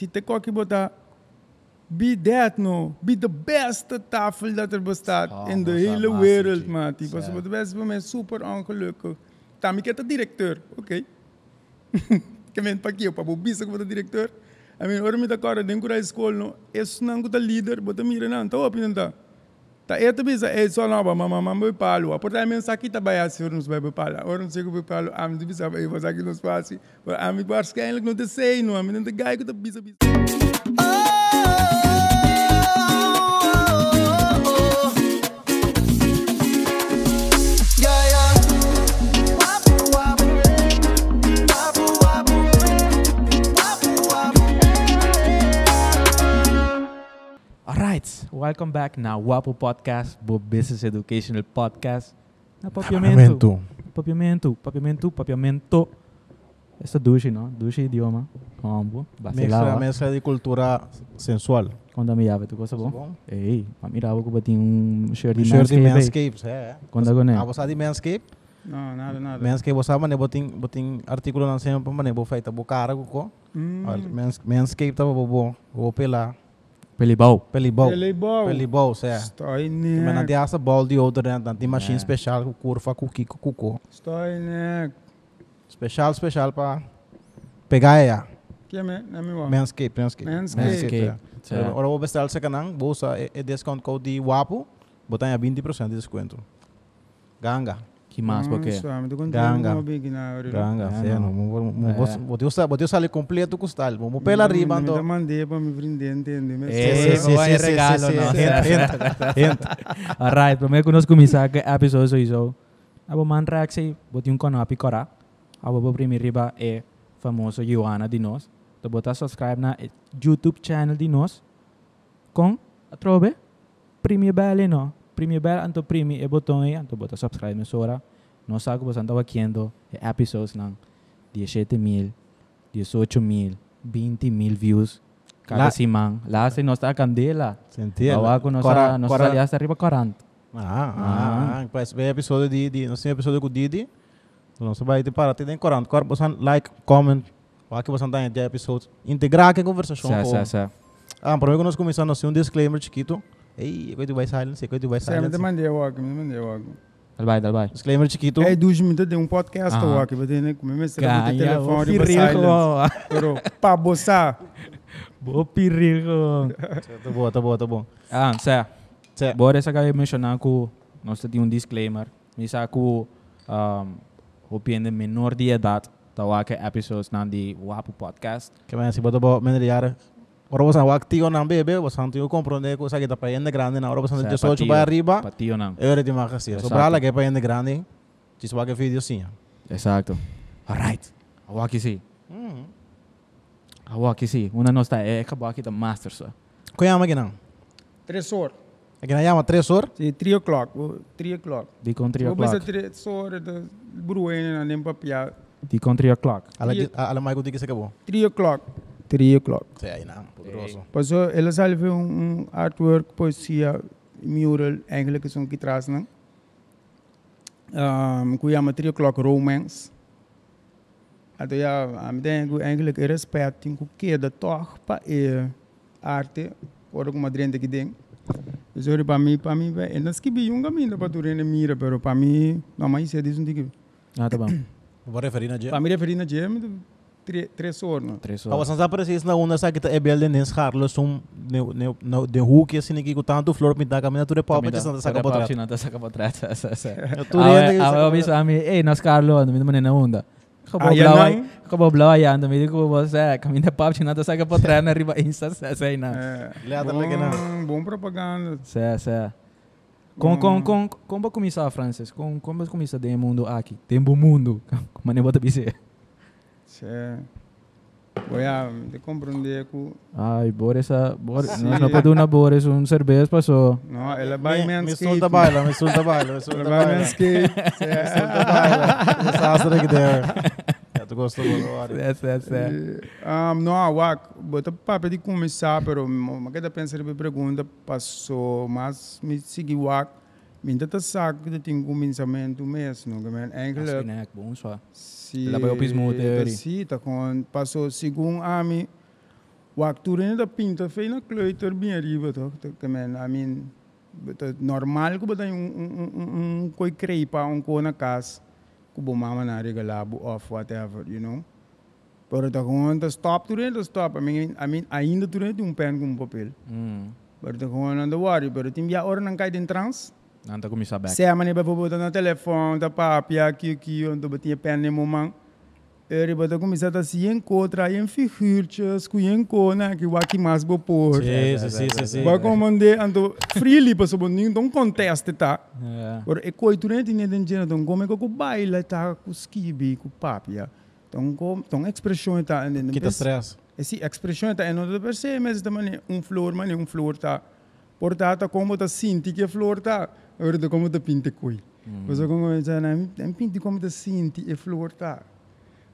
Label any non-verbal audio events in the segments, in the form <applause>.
se te qualquer botar be that no, be the beste tafel dat er bestaat Oh, in de dat is hele een wereld, ze moeten best bij mij super ongelukkig. Tam, ik heb de directeur, oké. <laughs> Ik ben pak je, papo, bisa com o diretor. I mean, ora me da cara, dentro da escola, no, isso não é líder, bota mira não, tá opinião tá. Tá, é também é só não, mas mamãe, mamãe palo. Por aí mesmo aqui tá bem assim, palo. Ora não sei o que palo, a mim bisa, eu vou aqui nos passe. A mim waarschijnlijk não te sei, não, a não te gai que tá bisa bisa. Alright, welcome back na Wapo Podcast, bo Business Educational Podcast. Na papiamento. Papiamento, papiamento, papiamento. Essa douche, não? Douche idioma. Combo. Vacilava. mezcla de cultura sensual. Quando me llave, tu coisa bom? bom? Ei, que eu bati um shirt de Shirt de Manscaped. Manscaped, é. Quando eu Ah, você de Manscaped? Não, nada, nada. Manscaped, você sabe, botin, botin artículo na para mané, bo feita, bo cara, ko. Hum. Mans, Manscaped tava bo bo, bo pelibol. É bom. Pelibol, é. Estou Mas não né. tem essa bola de outra, né? Não tem machine É. especial, com curva, com kiko, cuco. Estou né. Especial, especial para pegar ela. Que é, né? Não me vou. Manscaped, Manscaped. Manscaped. é. Vou bestar essa canang, vou usar é discount code de WAPO, botar em 20% de desconto. Ganga. Que mais, porque? Suami, tu Ganga. continua big na hora. Ganga, É, é, não. não. É. Vou te usar, vou te usar ali completo com style. Vamos pela riba, Eu então. mandei para me brindar, entende? Mas É, só- não vai regalo, não. Entra, entra. <laughs> Alright, primeiro que nós começar que episódio isso. Abo man reaksi, boti um canal picora. Abo bo primeiro riba é famoso Joana de nós. Tu bota subscribe na YouTube channel de nós. Com a trobe primi bell no. Primi bell anto primi e botão aí, anto bota subscribe na sora. Nós sabe que você estava querendo episódios ng 17 mil, 18 mil, 20 mil views. Cada La- simang. Lá se nós está a candela. Sentia? Bawa ko nós Cora- sa nós cora- aliás arriba 40. Ah, ah, ah. Parece bem episódio de, de, nós temos episódio com o Didi. Não se vai te parar, tem 40. Agora você like, comment. Aqui você está em episódio. Integrar que conversação. Sa com- sa sa. Ah, primeiro que nós começamos, nós temos um disclaimer chiquito. Ei, coisa vai silence, coisa vai Sim, me silence. mandei walk, me mandei walk. Dalbay, dalbay. Disclaimer chiquito. É dos minutos de um podcast Ah. walk, mas tem que me o telefone bo para silence. piril Pero para boçar, Bo piril ko. Tá bom, tá bom, tá bom. Ah, sa. Sa- Bora sa kaya mencionar ko nós temos um disclaimer. Misa ko um opinião menor de idade. Tawa que episodes nan di Wapo Podcast. Que mais se bota bom, menos de. Ora você vai activo na bebê, você não tem que compreender que você está para ainda grande, na hora você não Sa tem 18 patio. para arriba. Patio nang. Eu era de marca assim. Exato. Sobre ela que é para ainda grande, diz que vídeo sim. Exacto. Alright. Awa kisi. Awa kisi. Una nós tá é acabou aqui da master só. Kaya aqui não. três horas. Aqui não chama 3 horas. Sim, 3 o'clock, 3 o'clock. Di con 3 Eu pensei o'clock. 3 horas de bruene na nem papia. Di con 3 o'clock. Ela Trio. ela mais que se acabou. 3 o'clock. 3 o'clock. Aí não, poderoso. Passou, ela salve um, um artwork, poesia, mural, eigenlijk is um que traz, né? Um, que chama 3 o'clock romance. Ato ja, am dengo eigenlijk é respeito em que da toch pa e arte, ora como adrente que tem. Então, para mim, para mim, é nas que bi um caminho para tu rene mira, pero para mim, não mais é disso que Ah, tá bom. Vou referir na dia. para mim referir na gem, três horas, não? 3 Ah, horas. você sabe precis na onda sa kita e bel den Carlos um ne ne no de hook assim que com tanto flor pintar caminho tu de de santa saca Pop potra. China ta. Sa sa sa. Tu rende awe obi sa ami eh nas Carlo ano mi na onda. Kabo Ah, yan blaway. lang? Kabo blaway yan mi ko boss eh kami na pop China ta saka potret na riba insta sa sa ina. É, Leata lagi na. bom, bom propaganda. Sa sa. Com com Hum. com como ba começar Francis? Com como ba começar de mundo aqui? Tempo mundo. Como ne bota bise. É. Olha, de compreender que Ai, bora essa, bora, Sim. nós não podemos bora um cerveja passou. não, ela vai Me manscape. solta baila, me solta baila, me solta Ela vai baila. manscape. <laughs> Me solta baila. Essa astra que der. Já tu gostou do Essa essa. Um, não, wak, bota papo de começar, pero mas cada pensar de pergunta passou, mas me segui wak, me ainda saco que tem começamento mesmo, que man, Acho eigenlijk que bom só. Se Ela vai ao pismo teori. Sim, tá com passou segundo a mim O actor ainda pinta feio na kleuter bem arriba, toch? Que men, I mean, het normaal que botar um coi crepa um co na casa, que bo mama na regalabo of whatever, you know. Pero tá gewoon tá stop durante stop. I mean, I mean ainda durante um pen com papel. Mm. Pero gewoon aan de worry, pero tim ya hora não cai dentro trans. Nanta kumisa back. Se a mania bijvoorbeeld na telefone, da papi aqui aqui, onde batia pen no momento. Eri bota começar a se encontrar em figuras, com encona que o aqui mais bo por. Sim, sim, sim, sim, sim. Ba comande ando freely pa sobo ning don conteste tá. Yeah. Or e coi durante ne den gena don come ko baila tá com skibi com papia. Então com então expressão tá en Quita stress. Esse expressão tá en outra percebe mas também um flor mani um flor tá. Portanto como tá sinti que flor tá. Or de como tá pinte coi. Mas como já na em pinte como tá sinti e flor tá.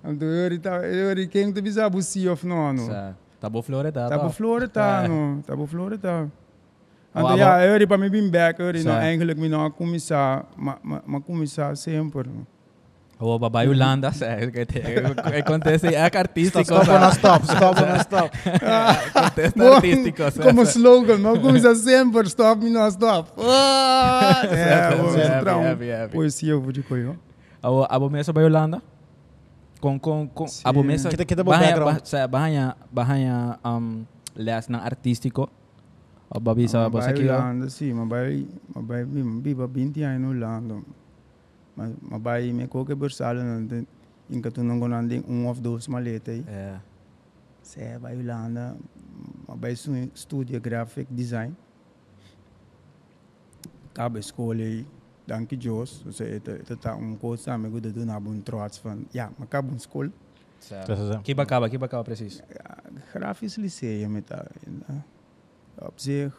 Então ori tá ori quem te bisa busi of no no. Sa, tabo flore ta. Tá to. på Florida, Ja. <laughs> no. Tá på Florida. Oh, Ante abo- ja, eu ri para me bem back, eu ri no Sa- eigenlijk me no começar, ma ma começar sempre. O babae Holanda, sa, que te, que acontece é artístico. Stop sa. na stop, stop na stop. Contexto Bom, artístico. Como slogan, ma começar sempre, stop me no stop. Ah, é, um poesia eu vou de coio. Mesa ba Yolanda? Kung kung kung Sim. abo mesa Kita- kita bahaya bahaya bahaya um les ng artístico. O babi sa ba sa kiyo. Holanda, sim, ma vai, ma vai, ma viva 20 anos no Holanda. Ma ma vai me coque bersalo na in katunong ko nanding um of those maleta aí. Yeah. Você vai Holanda, vai studia graphic design. Acaba a escola aí, danke Deus. Você ita tá um coisa me guda do na bun trots van. Ja, maar acaba a escola. Sa. Sa, sa, sa. Kiba ka ba? Kiba ka ba precies? Grafisch lyceum met daar. Op zich.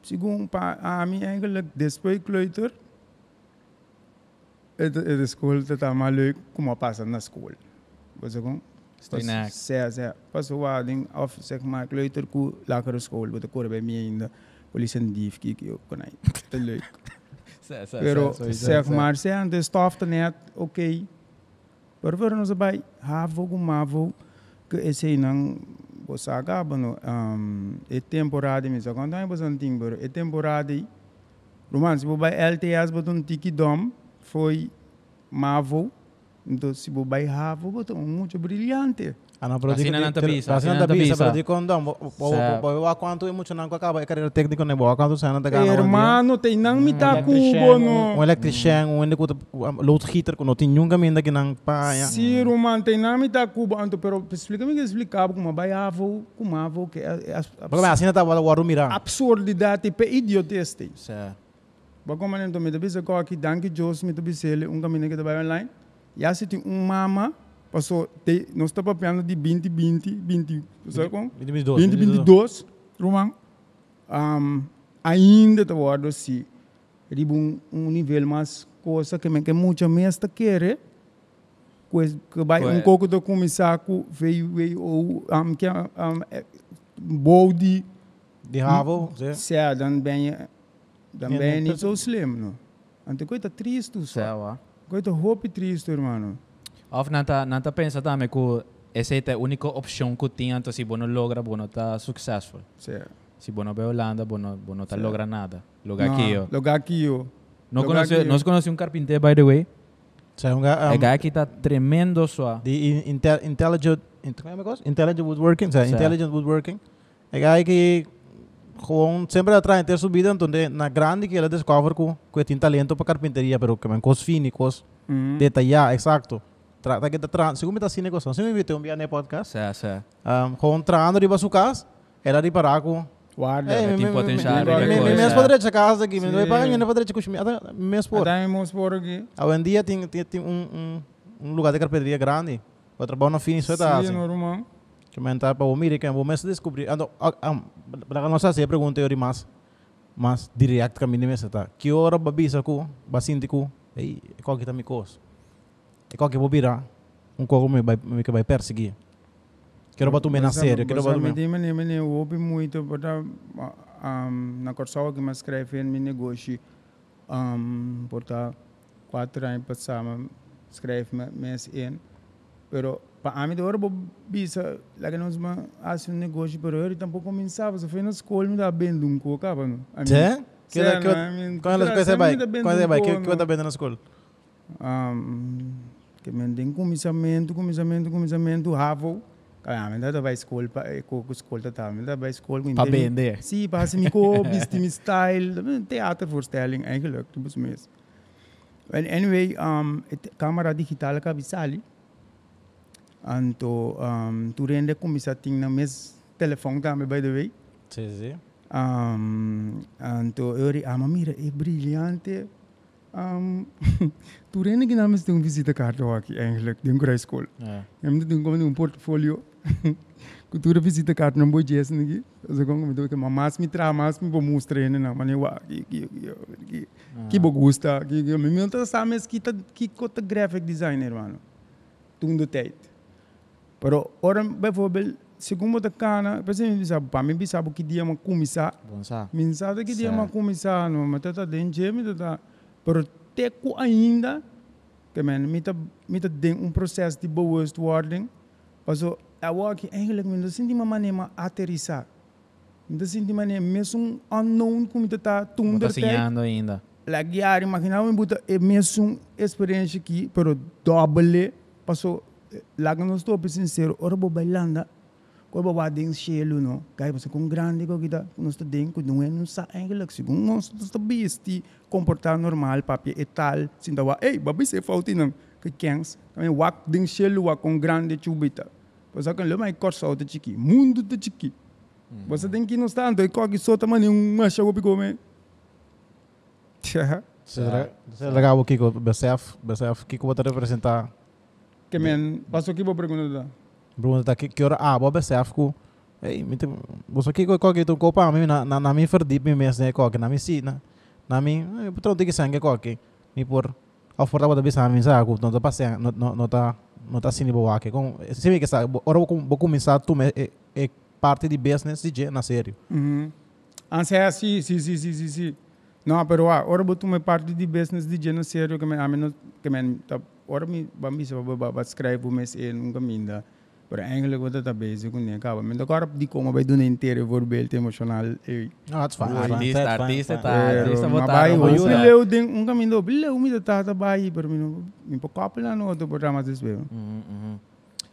Segundo pa a mim eigenlijk depois kleuter. Het het de school dat allemaal leuk kom maar passen na school. Wat zeg ik? Stay na. Zeg, zeg. Pas wat ding of zeg maar kleuter ku lagere school. Wat ik hoor bij mij in de politie en dief kijk je ook kan Te leuk. Sa sa. Pero sa, sa, zeg sa. maar, zeg de stof te net, oké. Pero voor ons bij havo com mavo, que esse não você acaba no um, é temporada mesmo. Quando é você tem pero é temporada. Roman, se você vai LTS botou tiki dom, foi mavo. Então se vai havo botou muito brilhante. Ah, não, pero Assim digo, na tabisa, assim assim na tabisa, di condom, bo- quanto é muito não acaba a carreira técnica ne bo, quanto sai na tagana. Hermano, tem não me tá cubo Um no. eletricien, um ende kuta loodgieter, kuno tin yung gamin dagi nang pa ya. Sim, Roman, tem não me tá cubo, então, pero explica-me que explicava como vai havo, como havo, que é Porque assim na tava waru mira. absurdidade pe idioteste. Sa. Bago man então me tabisa ko aqui danke Deus me tabisele um caminho que trabalha online. Já se tem um mama passou te nós está papiando de 20 20 20, sabe como? 22. 20 22, Roman. Um, ainda tá guardo assim. Ribo um, um nível mais coisa que me que muita mesta quer. Coisa que vai um pouco de começar com veio veio ou um que um body Di havo, ze. Ja, dan je dat niet is- zo slim. No? Want ik weet dat triest is. Sa wa. Ik weet dat hoop triest, hermano. Of nanta nanta pensa também que essa é a única opção que tinha então se bono logra bono tá successful. Ja. Se bono be Holanda bono bono tá Sim. logra nada. Loga aqui yo. Lo aqui. Não aqui, nós yo. conhece um carpinteiro by the way. Sa nga É guy que tá tremendo só. intel, intelligent é é? intelligent woodworking, Sa. intelligent woodworking. É guy que gewoon sempre atrás ter subida de na grande que ela descobre que que tem talento para carpinteria, pero que man cos fini, cos Mm. detalhar, exacto. Trata que tá tra, segundo tá cine coisa. Se me invite um dia no podcast, Sa sa. um, gewoon traando de casa, ela reparar com Guarda. É, É, tem potencial, me- tem me-. Minhas padres casa aqui, Sim. meu pai, minha padre com minha minhas por. Até me por aqui. Hoje em dia tem tem tem um um um lugar de carpinteria grande. O trabalho no fim isso tá Sim, assim. normal. Que me tá para o mire que o mês descobrir. Ando, para nós assim pergunta eu mais mas direct kami ni mesa ta. Que hora babisa ko, basinti ko. Ei, qual que tá me cos. E qual que vou virar? Um me vai me que vai perseguir. Quero para tu me na sério, quero para tu me me. me me me ouve muito para na corsoa que me escreve em meu negócio. Um, porta quatro anos passamos escreve me mês em. Pero para mim, agora vou bisa, lá que nós vamos fazer um negócio para ele, tampouco começava, se foi na escola, me dá bem de um coco, acaba, não? Sim? Que é que quando você sempre vai, dá bem quando de um vai, que que você vendo na escola? que me tem começamento, começamento, começamento, ravo. Ah, mas dá vai escola, pa, com com escola tá, dá vai escola com Para vender. Sim, para se me co, vestir style, theatervoorstelling eigenlijk, dat was mis. Well, anyway, um, camera digital ka Anto, um, tu rende comisa ting na mes telefoon também, by the way. Sim, sim. Um, anto, eu ri, ah, mas mira, é brilhante. Um, tu rende que names tem um visita carta aqui, eigenlijk. Eu me tenho como um portfólio. Cultura visita carta não vou dizer aqui. Eu como me que mas me tra mas me vou mostrar né não, mas eu que que que que vou gostar, que que me me tá sabe que tá que cota graphic designer mano. Tudo tijd. Pero ora bijvoorbeeld segundo da cana, por exemplo, sabe, para mim sabe que dia uma começar Bom, sabe? Mensagem que dia uma começar, não, mas tá dentro, mas tá, pero teco ainda, que men, me tá, me tá dentro um processo de bewustwording, paso, eu aqui, eigenlijk, me tá sentindo uma maneira aterrissar, me tá uma maneira, mesmo um unknown, como tá tá, Está tunder sonhando ainda. la guiar, imaginar me buta é mesmo experiência aqui, pero doble, paso, lá que nós estou sincero, ora bo bailanda, quando bo bading shelo no, kaya paso com grande ko kita, está dentro, não é não sa eigenlijk, segundo nós está bisti, comportar normal, papi e tal, sinta wa, ei, babi se falti não, que kens, kami wak ding shelo wa com grande chubita, paso kan lema i corsa o chiki, mundo te chiki, você tem que não está ando, e coque sota mani um macho go picome. Você <laughs> é legal o Kiko, BCF, BCF, Kiko vai te representar. Que men, passou aqui para perguntar. Pergunta tá que hora ah, boa BCF ku. Ei, me você Kiko ko que tu copa mim na na na mim verdip mim mes né ko que na mim si na. Na mim, eu tro tem que sangue ko que. Me por ao porta bota bisa mim sa ku, não tá passando, não não não tá não tá sini boa que com. Se vê que sa, ora vou vou começar tu me é, é parte de business DJ na sério. Uhum. Anse é assim, sim, sim, sim, sim, sim. Não, pero ah, ora botou uma parte de business de gênero sério que men, a menos que men, tá, ora me, bambi se ba ba escreve mas é nunca minda. Pero eigenlijk wat dat bezig com né, acaba. Men agora de como vai do inteiro voorbeeld emocional. Eh, No, that's fine. Artista, that's fine, artista fine, tá. fine. Ah, artista mas botaram, vai, vou o usar. bilheu ding, um caminho, bilheu me tá tá vai, pero me não, me po couple na no outro programa desse mesmo. Mhm, mhm.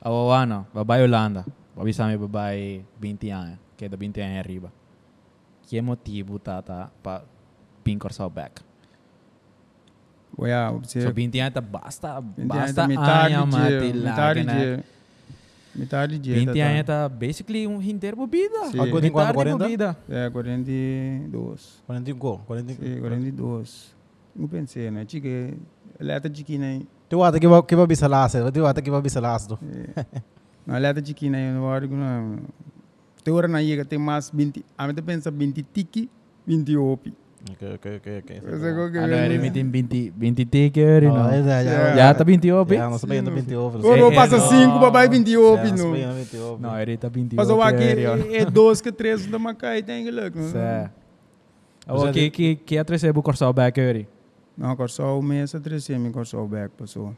Awo ano, babae Holanda. Babi sa may babae 20 anos. Que é da 20 anos arriba. Que motivo tata pa pinkor sa back? Oya, So observe. 20 anos ta basta, Basta anya de mati metade na. de metade de 20 anos ta basically um inteiro bebida. Sim. Algo tem quanto, Metade 40? bebida. É, 42. 45, 45. Sim, 42. Não pensei, né? Chica, ela é chiquinha aí. Tu ata que vai que vai bisa las, tu ata que vai bisa las do. Não, ela é chiquinha aí, não vai não. Tem hora na iga, tem mais 20, a mim pensa 20 tiki, 20 opi. Okay, okay, okay, okay. Você go que Ano era mitin 20 20 ticker, you know. Oh, yeah, yeah. Ya ta 20 opi. Ja, nós sabemos 20 ovos. Oro Eh, passa no. 5, babai 20 opi, Ja, nós não. sabemos 20 ovos. No, era ta 20 Passa o opi. aqui, é 2 que 3 da Macai, tem que ler. Sa. Mas Oh, é que que que atre se bu korsa back eri. Não, o mês a 3 semi, agora só o back, passou.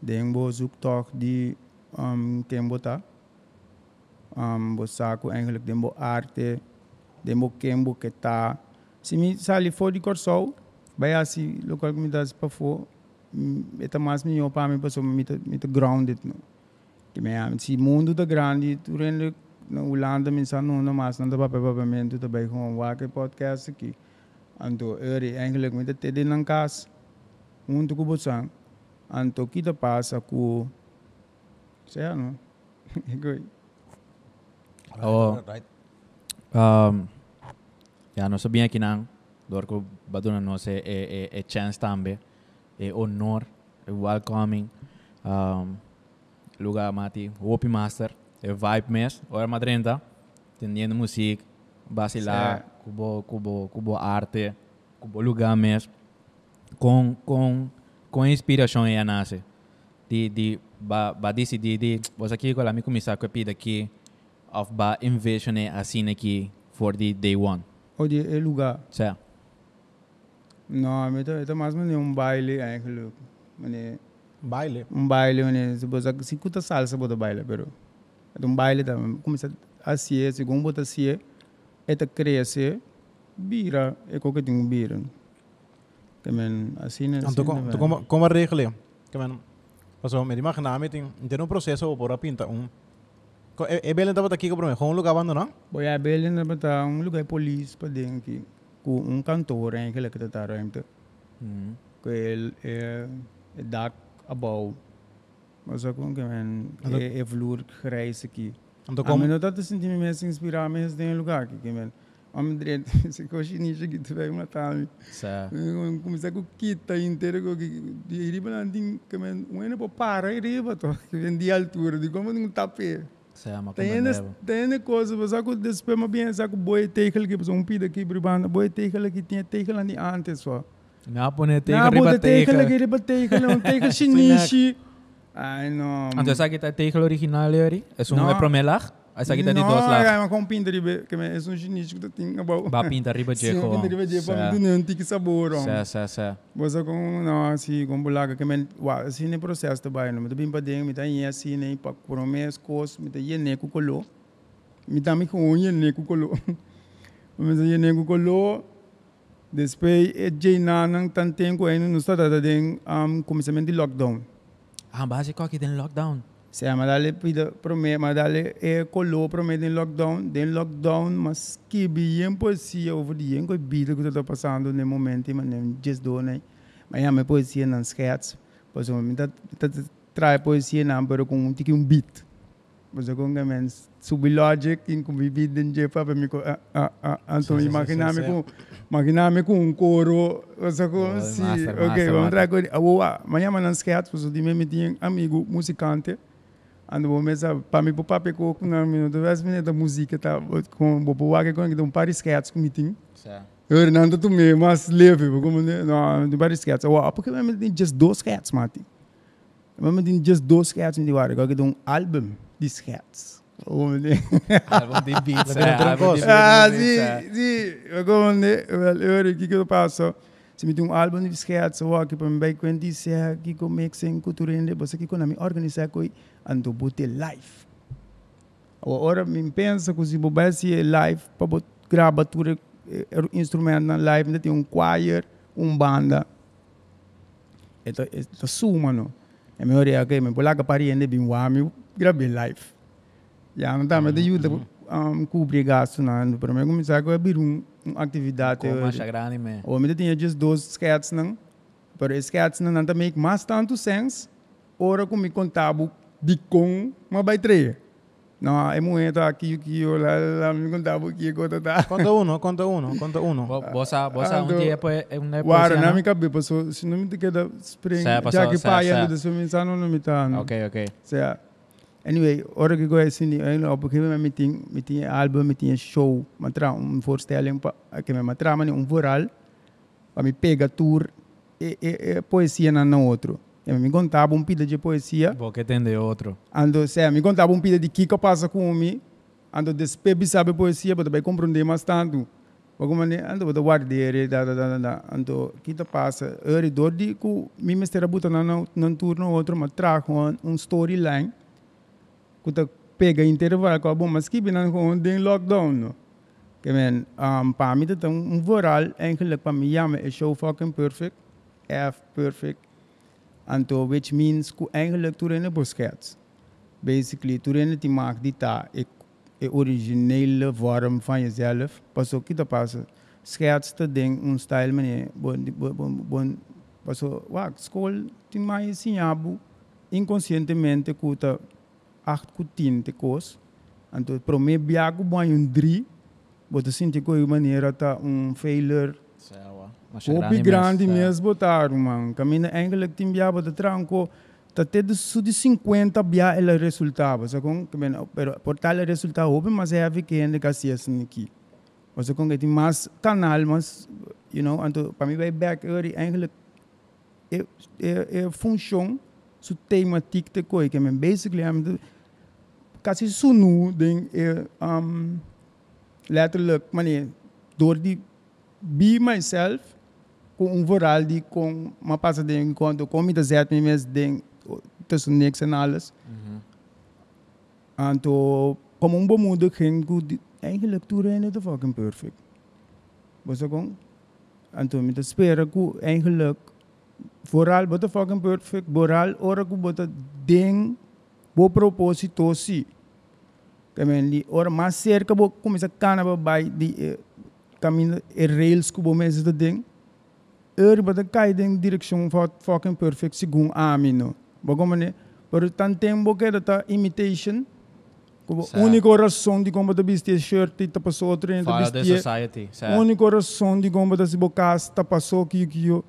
Den bo zoek toch die um, quem botar. Um, bo saco eigenlijk bo arte, den bo quem bo que tá. Se me sali for de corsol, vai assim, local que me dá para for, eta mais me para mim passou me tá me tá grounded no. Que me am se mundo tá grande, tu rende na Holanda me sa não mais não dá para pagamento também com o que podcast aqui. Anto eri eigenlijk met de tede ng kas. Unto ko butsan. Anto kita pasa ku Saya no. Ikoy. <laughs> Oh. Right. Um, ja, no sabia que não. Dor ko baduna no se e e e chance tambe. E honor, e welcoming. Um, lugar mati, Hopi Master, e vibe mes, ora madrenta, tendendo música, vacilar, cubo cubo cubo arte, cubo lugar mes. Com com com inspiração e nasce. Di di ba ba decidir di was aqui a mi começar com a pida aqui of ba envision e assim aqui for the day one. O die e lugar. Certo. No, met ito mas man yung baile eigenlijk. Mane Baile. um baile onde se você se cuta salsa bota baile pero é um baile tá começa a ser segundo bota ser é tá cresce bira é qualquer tem um bira que men assim né Então, como, então, como, como arregle? Que man, pasó, me imagina, me tem, tem um processo por a pinta um. É, é bem estava aqui que para um lugar abandonado? Boy, a bele na bata um lugar polícia para dentro que com um cantor em que ele que tá renta Mm. que ele é é dark about mas eu com que é é flor grijs aqui Então, como, não tá sentindo me inspirar mas tem lugar aqui que men Om direito, se coxa nisso aqui tu vai matar me. Sa. Começar com kita inteiro com que riba não tem que um ano para parar e riba to, que vem de altura, de como não tapé. Tem coisa, mas aku despe ma bien sa ku boy tekel que um pida aqui bribanda, boy tekel que tinha tekel ali antes só. Nga po ne Na teka riba boy tekel que riba tekel, um tekel shinishi. <laughs> Ai no. Anto sa kita teka original yori? Es un no. promelag? Ay <laughs> <laughs> sa kita di dos No, ai ma com pinta riba, que é um shinishi que tem. Ba riba Sim, jeko. pinta riba je pa do não tem que sabor. Sa sa sa. Bosa com não assim com bulaga que men wa assim ne processo não me bem para dentro, me tá aí assim nem para promes cos, me tá yene ku. Me tá me com yene ku colo. Me tá yene ku colo. Depois é je na nang tan tempo aí no está da den um começamento de lockdown. Ah, base ko kita lockdown. Se a madale pida prome madale é colo prome den lockdown, den lockdown mas que bem poesia over die en coi vida que tá passando no momento, mas nem just do né. Mas a minha poesia não sketch, pois o me tá tá trai poesia não, pero com um tique um beat. Pois eu com que men sub logic in com beat den je pa me ko ah ah então Sim, sim, imaginar sim, me sim. com imaginar me com um coro, ou seja, com Oh, sim, master, ok, master, vamos master. trazer coisa. Ah, amanhã mas não sketch, pois o de me tinha amigo musicante. Ando vou mesa para mim para papel com na minuto me da música tá com vou boa que com que um par sketch com meeting eu não tu me mas leve como né não de par sketch ou porque me tem just dois sketches mati? Me tem just dois sketches de hora que um álbum de sketches ou né Album di beats. Ah sim sim como né eu que que eu passo se me tem um álbum de sketches ou que para me vai quando se que com mixing cultura ainda você que quando me organizar coi ando bote live Agora me pensa que se bobear se é live para bot gravar tudo eh, instrumento na live ainda tem um choir, um banda. Então, é suma não. É melhor é que me bolar que pari ainda bem wami gravei live. Já não tá mas de ajuda um cobrir gasto na no para mim começar a abrir um uma atividade. Ko ma siya grani me. Ou ainda tinha just dois sketches não. Pero sketches não não make mais tanto sense. Ora como me contava de com uma baitreia. Não, é muito aqui que eu lá, lá me contava que eu contava. conta uno, conta uno, conta uno. Bo- Bosa, bosa, Ando- un dia é um né Guarda, poesia, na no? minha cabeça, passou, se não me queda spring, já que pai anda desse mensagem não me tá. não. Okay, okay. Anyway, hora que eu assim, eu porque me tinha, me tinha álbum, me tinha show, matra um voorstelling pa, que me matra mani um voral, para me pega tour e, e, e poesia na no outro. E me contava um pida de poesia, Bo que tem de outro. ando se me contava um pida de que que passa com mim, ando despebi sabe poesia, para também compreender mais tanto. Como né, ando botar guardeira, da da da da, ando que tá passa, eu dor de que me mistura buta na na na turno outro, mas trago um storyline, tá pega inteiro vai bom, mas que bem com den lockdown, no. Que men, um, para mim tá um, um voral, eigenlijk para mim chama é show fucking perfect, F perfect, anto which means que eigenlijk tu rene boskets. Basically, tu rene te maak die ta, é, é originele vorm van jezelf. Pas ook kita passa. Schets te ding, um style meneer, bon, bon, bon, pas ook, wak, school, tin maar ensinabo, inconscientemente, que ta, acht ku tien te kos. Anto, pro me biago bom um drie, bota sinti ko maneira ta um failure, Sawa. Kopi grande mesmo botaram, man. Caminha eigenlijk tim bia bota tranco. Tá tendo su de 50 bia ela resultava. Só com que pero por tal resultado houve mas é a weekend que assim assim aqui. Você com que tem mais canal, mas you know, anto para mim vai back early eigenlijk é é é função su tema tikte koi que men basically am quase sunu den é um letterlijk manier door die be myself com um voral de com uma passa de encontro com muita certa mesmo de tussen niks en alles. En toen, como een bemoediging, goed, eigenlijk toen rijden het fucking perfect. Was ik gewoon. En toen met de speren, eigenlijk, vooral wat fucking perfect, vooral ora goed, wat het ding, bo proposito si. Kamen li, ora mas cerca, bo, como essa cana, bo, bij die, eh, caminho, e rails, kubo, mensen dat ding. Er, wat een kai ding, direction, van fucking perfect, segundo a mim, no. Bagom ne, pero tan tempo que dat imitation, como Sa- única razão de como da vestir shirt e tá passou outro e da Follow the vestir society. Sa, única razão de como da se bocas tá passou que que eu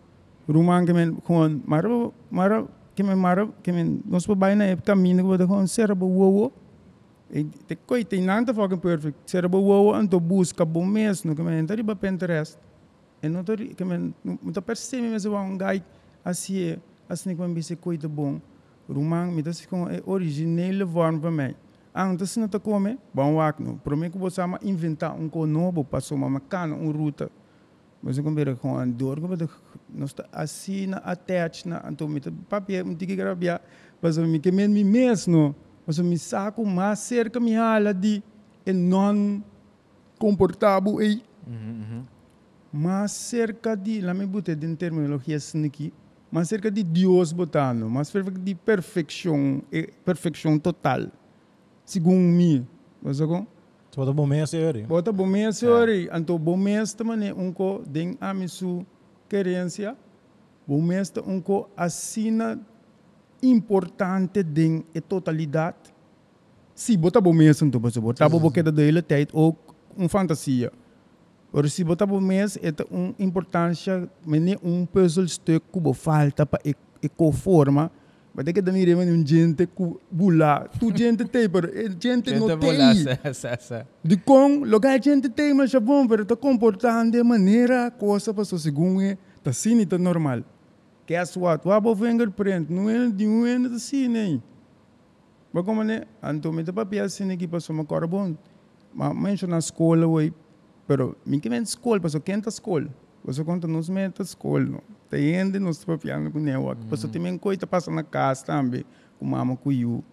rumang que men com mara mara que men mara que men nós por baina é caminho que com será bo wo e te coi tem nada fucking perfect. será bo wo anto busca bom mês no que men tá riba Pinterest e não tá que men não tá percebe mas eu um guy assim que men bise coisa bom rumang me tá se com é original forma para mim ang tas na ta come bom wak no pro mim que você ama inventar um co novo passou uma macana um ruta mas eu comprei com a dor você nós está assim na attach na me papel me tique grabia mas me que me me mesmo. Mas eu me saco mais cerca me hala de e non comportável aí mais cerca de lá me botei de terminologia aqui mais cerca de Deus botando mais cerca de perfeição e perfeição total segundo mim. Mas eu Se wat bom mês é Bota bom mês, senhori. Anto também um co den amisu querência. Mês um co assina importante den e totalidade. Se bota então você bota bom porque da hele tijd ook um fantasia. Pero se bota bom mês é um importância, mas um puzzlestuk que bo falta para e conforma. Mas é que da mire um gente que bula, tu gente tem, pero e gente não tem. <laughs> De com, lugar a gente tem, mas é bom, pero está comportando de maneira, coisa para segundo é, tá assim, tá normal. Guess what? O abo fingerprint, não é de um ano assim, nem. Mas como né, então me tá papel assim aqui passou uma cor bom. Mas menciono na escola, ué, pero me que vem escola, passou quem tá escola? Você conta nos meta escola, não. Tá indo nos papel com neo, passou também coisa passa na casa também, com mama com you.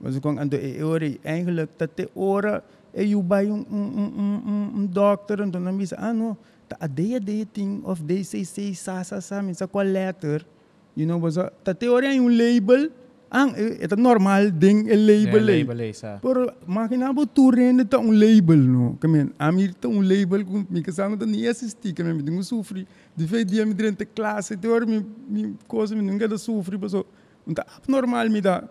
Mas quando ando e ora eigenlijk dat te ora e you by um um um um um, um doctor então não me ah não tá a day a day thing of they say say sa sa sa me sa qual letter you know was tá te ora um label ang é tá normal ding e label Yeah, eh. label eh, sa. Pero makina bo tu rende tá um label no. Kamen, amir tá um label com mi kasama tá ni assisti kamen, mi dingo sufri. De feito dia mi durante classe, te ora mi mi coisa mi nunca da sufri, paso. Tá abnormal mi dá.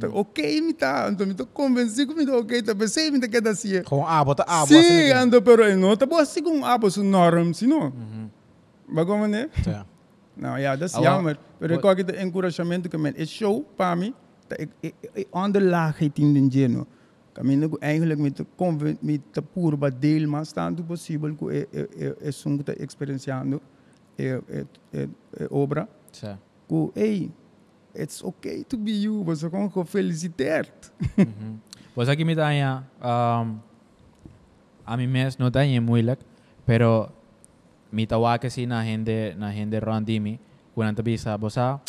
Tá ok mi tá, então mi tô convencido que mi tá ok, tá pensei mi tá que da sia. Gewoon A, bota A. Sim, ando pero no, tá boa assim com abo su norm. Bago man né? Nou ja, dat is wel, jammer. Maar ik kijk het encouragement que men is show para mim. Dat ik ik onderlaagheid in den geno. Kami nagu eigenlijk met de convent met de purba deel maar staan do possível que é é é sungo tá experienciando é é é é obra. Sa. Que hey, it's okay to be you. Você com que felicitar. Pues aquí me daña, um, a mi mes no daña moeilijk, pero mi tawa kasi na hindi na hindi randimi, kunang tabi sa bosa,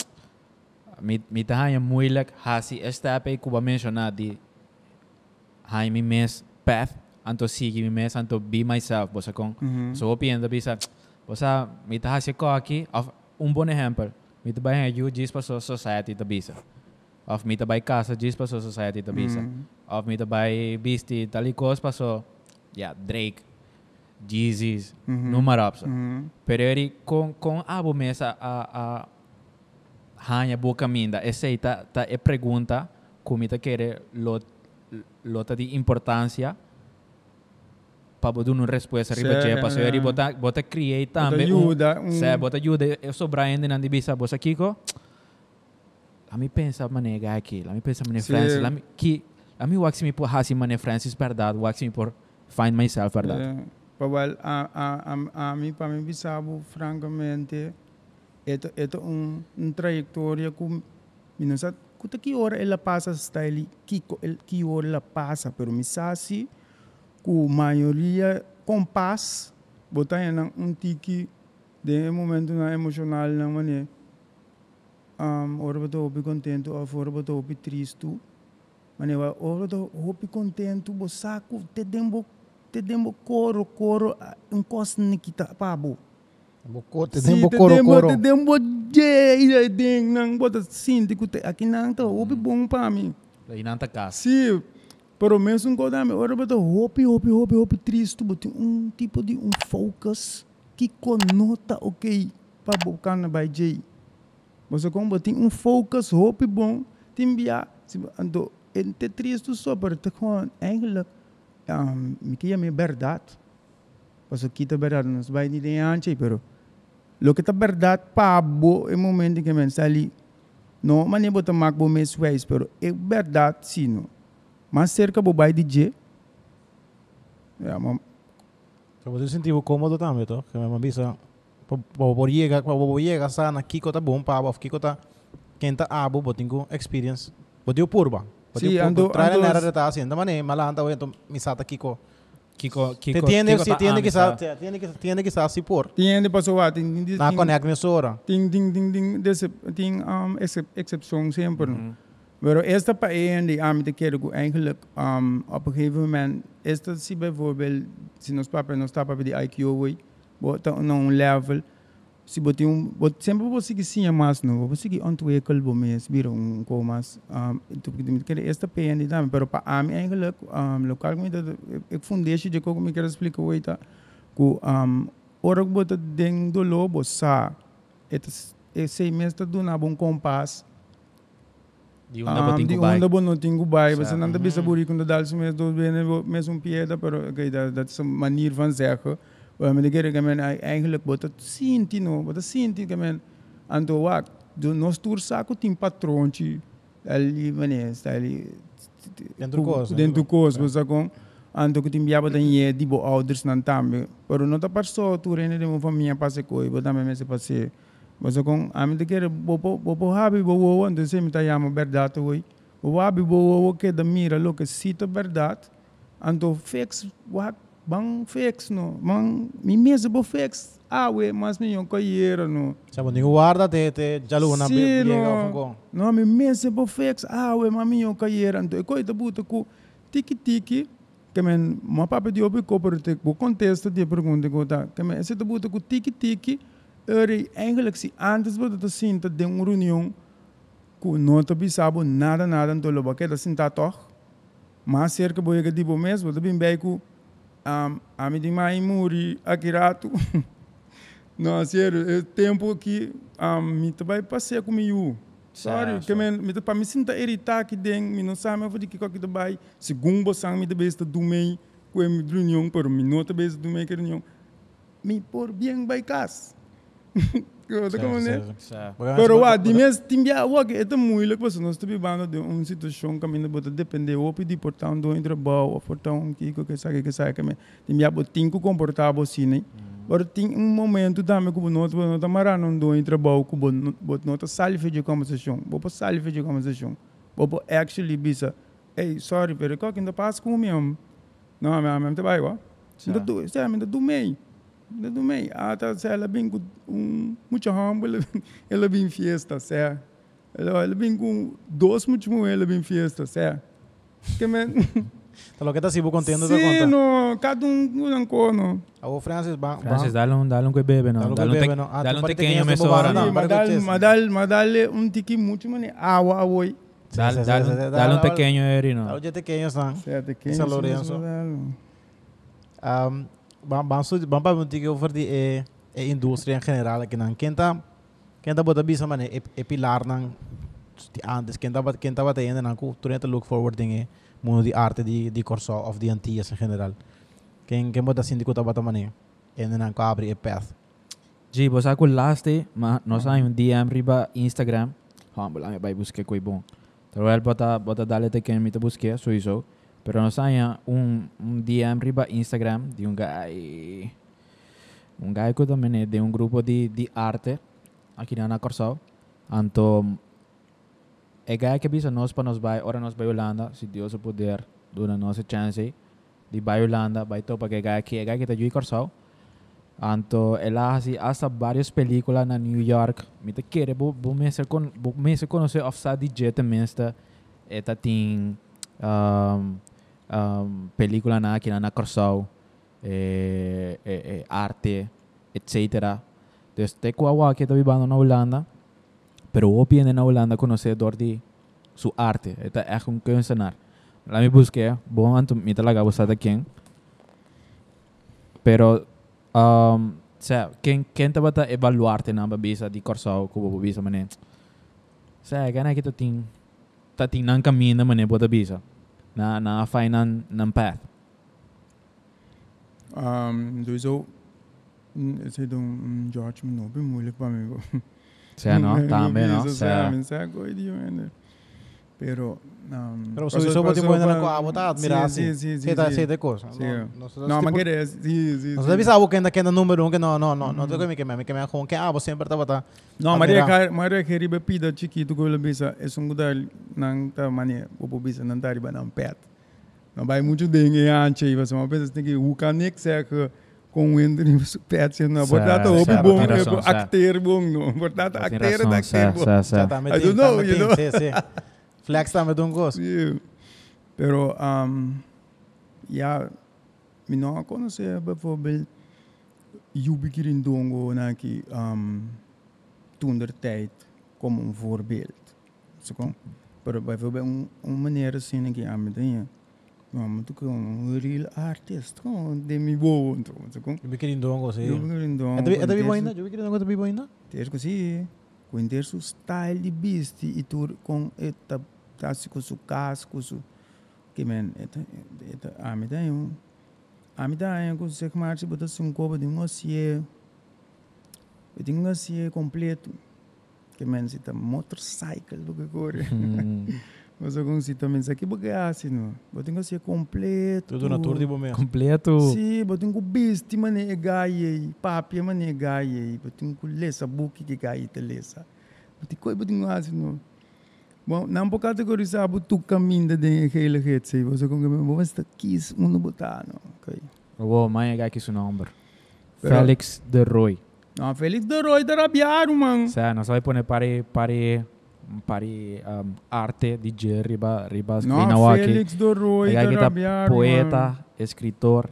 mi mi daña moeilijk hasi estape kuba mencionar di hai mi mes path anto sige mi mes anto be myself bosa kong so opien tabi sa bosa mi tahasi ko aqui of um bom exemplo mi tabay you diz pa so society tabi sa of mi tabay casa diz pa so society tabi sa of me by Beastie, talikos paso, yeah, Drake, Jeezys, número up. Pero ele com com abo mesa a a hanya boca minda, esse ta ta e pergunta como ta querer lo lo ta de importância para botar uma resposta riba che paso ele yeah. bota bota create também ajuda, um- Sa bota ajuda eu sou Brian de Nandi Bisa, bosa Kiko. A mi pensa manega aqui, a mi pensa Sim. Francis, a mi que a mi wax mi por hasi mane Francis verdade, wax mi por find myself verdade. É, Pawal, a, a, a, a mim, para mim, bisabo, francamente, ito, ito um, um trajetória com, minasa, kuta que hora ela passa style, que, co- el- que hora ela passa, pero me com maioria, com paz, botar em um tiki, de momento na emocional, na maneira, um, ora bota hopi contento, ora bota hopi triste. Mas ora bota hopi contento, bo saco, te dembo, te dembo coro, coro, um costa nikita pabo. Boko, te te dembo, coro. te dembo je, ding, nang bota sinti kute, aqui nang ta, hopi bom para mim. Daí tá casa. Sim, pero mesmo quando a ora bota hopi, hopi, hopi, hopi triste, bota um tipo de um focus que conota ok para bocar na by J. Você como tem um focus hopi bom, tem bia, se ando ente triste só para te gewoon eigenlijk um, que é minha verdade. Você kita verdade, não se vai nem antes, pero lo que tá verdade para é momento que men ali no, mas nem botar mak bo mes ways, pero é verdade sim, no. Mas cerca bo vai DJ. Ja, maar So, você sentiu cômodo também, to? Que me avisa, por llega, por llega sana, kiko ta bom pa, of kiko ta kenta abo, botingo experience. Botiu purba. Sí, ando- trae ando- na era ta haciendo, mané, malanta, oye, to misata kiko. Kiko, Te Kiko, tiene, Kiko si tá tiene que amistad. sa, tiene que tiene que sa si por. tem de passou lá, tem tem Na tem connect me sora. tem tem tem tem desse tem um excep, excepção sempre. no. Mhm. Pero esta pa en die aan te keren go eigenlijk um, op een gegeven moment is dat zie bijvoorbeeld si nos papa nos tapa bij die IQ way, bota na um level si boti um bot sempre vou seguir sim mas no vou seguir ontwikkel bo mes biro um comas um tu que keren esta pa en die dame pero pa ami eigenlijk um lokaal me dat ik fundeer je ko me quero explicar hoe tá? Ku um orok bota ding do lobo sa esse mês tá do na bom compass. Di una Um, di kubay. onda bo no tingu bay, Sa- basta nanda bisa buri kung dadal sa mes dos bene mes um pieda, pero dat is een manier van zeggen. Waar men de keren kamen eigenlijk wat het sinti no, wat het kamen anto wak, do nos tour saco tim patrões ali mané, está ali Dentro coisa, dentro né? coisa, você com anto que timbiaba dan ye di bo ouders nan tambe, pero não tá passou tu rene de uma família passe coi, bo também me se passe Você com a mim de querer bobo bobo habi bobo ando se me tá chama verdade hoje. O habi bobo que da mira lo que cita verdade. Ando fix wa bang fix no. Man mi mesa bo fix. Ah we mas me yon coiera no. Sa botingo guarda te te jaluna Sim, be llega no. fungo. No mi mesa bo fix. Ah we mami yon coiera ando. E coi da buta ku tiki tiki que men ma papa di opi cooperative bo contesta die pergunta ko ta. Que men esse da buta ku tiki tiki er eigenlijk si antes het zien dat de reunião ku nota bisabo nada nada então lo baqueta sinta toch mas cerca boia que tipo mesmo dat bem bem ku um, a mim de mai muri akirato não sério é tempo que um, me também passei comigo Certo. que me para me sinta irritar que den me não sabe eu vou dizer que que vai segundo sang me de besta do mei com me reunião por me nota besta do mei que reunião me por bem by cas. <laughs> Pero wa di mes timbia wa que é moeilijk was nós estamos vivendo de uma situação que ainda bota depender o de portão do trabalho ou portão que que sabe que sabe que me timbia bot tinco comportável assim né. Pero tem um momento também que nós nós marano do trabalho que bot nós salve de conversação, bot salve de conversação. Bot actually bisa Hey, sorry, pero kau ainda passa com o mesmo. Não, mas mas tá bem, ó. Ainda do, ainda do meio. Ainda do meio. Ah, tá, sei, ela vem com um muito humble, ela, ela vem em fiesta, sei. Ela, ela vem com dois muito ela vem em fiesta, sei. Que men. <laughs> Tá lo que tá sibo contendo da Sim, conta. no, cada um um cono. Ao Francis ba. Francis, dale un, dale un que bebe, no? Dale Dale un, que bebe, no? Ah, dale ya se mesora, no? para que Madal, chesse. madal, madal um tiki muito mane awa awoi. Dale, dale, dale un pequeño, Eri, no? Ao jete que estão. Certo, que São Lourenço. Um, vamos vamos muito que é é indústria em geral que não quem tá quem tá bota bisa mane é, é pilar não antes quem tá quem tá batendo não ku tu look forward ding é mundo de arte de de corso of the antillas em geral quem quem bota sindico tá bota mane é não abre é path Ji, vos ako last day, ma, no sa yung DM riba Instagram. Humble lang, bay busque ko ibong. Pero well, bota, bota dale te ken mi te busque, so iso. Pero no sa un, un DM riba Instagram de un guy, un guy ko também é de um grupo de, de arte aqui na Corsao. Anto, é guy que bisa nós para nós vai, ora nós vai Holanda, se Deus o poder, duna nossa chance, de vai Holanda, vai to para que guy é guy que tá juí Corsao. Anto, ela assim, hasta várias películas na New York. Me te quer, mensen kon bo mensen conhecer of sa DJ tenminste. Eta ting um, um, película na aqui na Corsau, eh, eh, eh, arte, etc. Dus te kwawa que está vivendo na Holanda. Pero ook viene na Holanda conhecedor de su arte. Eta echt een kunstenaar. Laat me busque, bom anto me talaga buscar quem. Pero um, sa quem quem tá bata evaluarte na babisa di Corsau ko babisa mané. Sa gana kita ting ta ting nang caminho mané bota bisa. Na na fai nan nan path. Um, sowieso, mm, esse é um George Minob, é moeilijk para mim. Sa no, tambe no. Sa Sa mensaje hoje, mano. Pero, um, Pero na pa- coa, botar, admirar Sim, assim. sim, sim, Que tá sim. cheio de. Nós Não, mas quer sim, sim, Nós sim. deve saber quem ainda quem é número um, que não, não, não, não tem que me me que me com que ah, você sempre tá botar. Não, mas é Admirar. que que riba pida chiquito que ele bisa, é um gudar nang ta mane, o bisa nang tari ba nang pet. Não vai muito dingue anche, e você uma vez tem que o canex é que com o no pet, se não, o bom, actor bom, não, actor da sa, actor bom. sa, Já sa. tá me I don't know, you know. Flex tá me dando gosto. Sim. Pero, um, ja, me não conhecer, bijvoorbeeld, Yubi Kirindongo, na que, um, toen der tijd, como um voorbeeld. Zo kom. Pero bijvoorbeeld, um, um maneira assim, que a me tem, Vamos, tu como um real artist, como de mi boa, então, zo kom. Eu vi que dongo, sim. Yubi Kirindongo. É da é vivo ainda? Eu vi que dongo tá vivo ainda? Ter così, com ter su style de beast e tu com eta tassi com su casco, su que men eta eta a me dá um a me dá um com se que marcha bota um copo de um eu tenho um ocie completo que men se tá motorcycle do que corre Hmm. mas eu com se também aqui bagaço não bota um ocie completo Tudo na tour de bom mesmo. Completo. Sim, bota um beast mané gaia, papi mané gaia, bota um lesa book que gaia te lesa. Bota coi bota um assim no. Bom, não por categorizar botu caminho de aquele jeito, sei, você com que vamos estar quis um no botar, não, ok. Wow, é aqui seu nome. Pero- Felix de Roy. Não, Felix de Roy da rabiaro, man. Sa, nós vai poner pare pare pare um, arte DJ riba riba Não, Kinawaki. Felix de Roy kita rabiaro, poeta, escritor,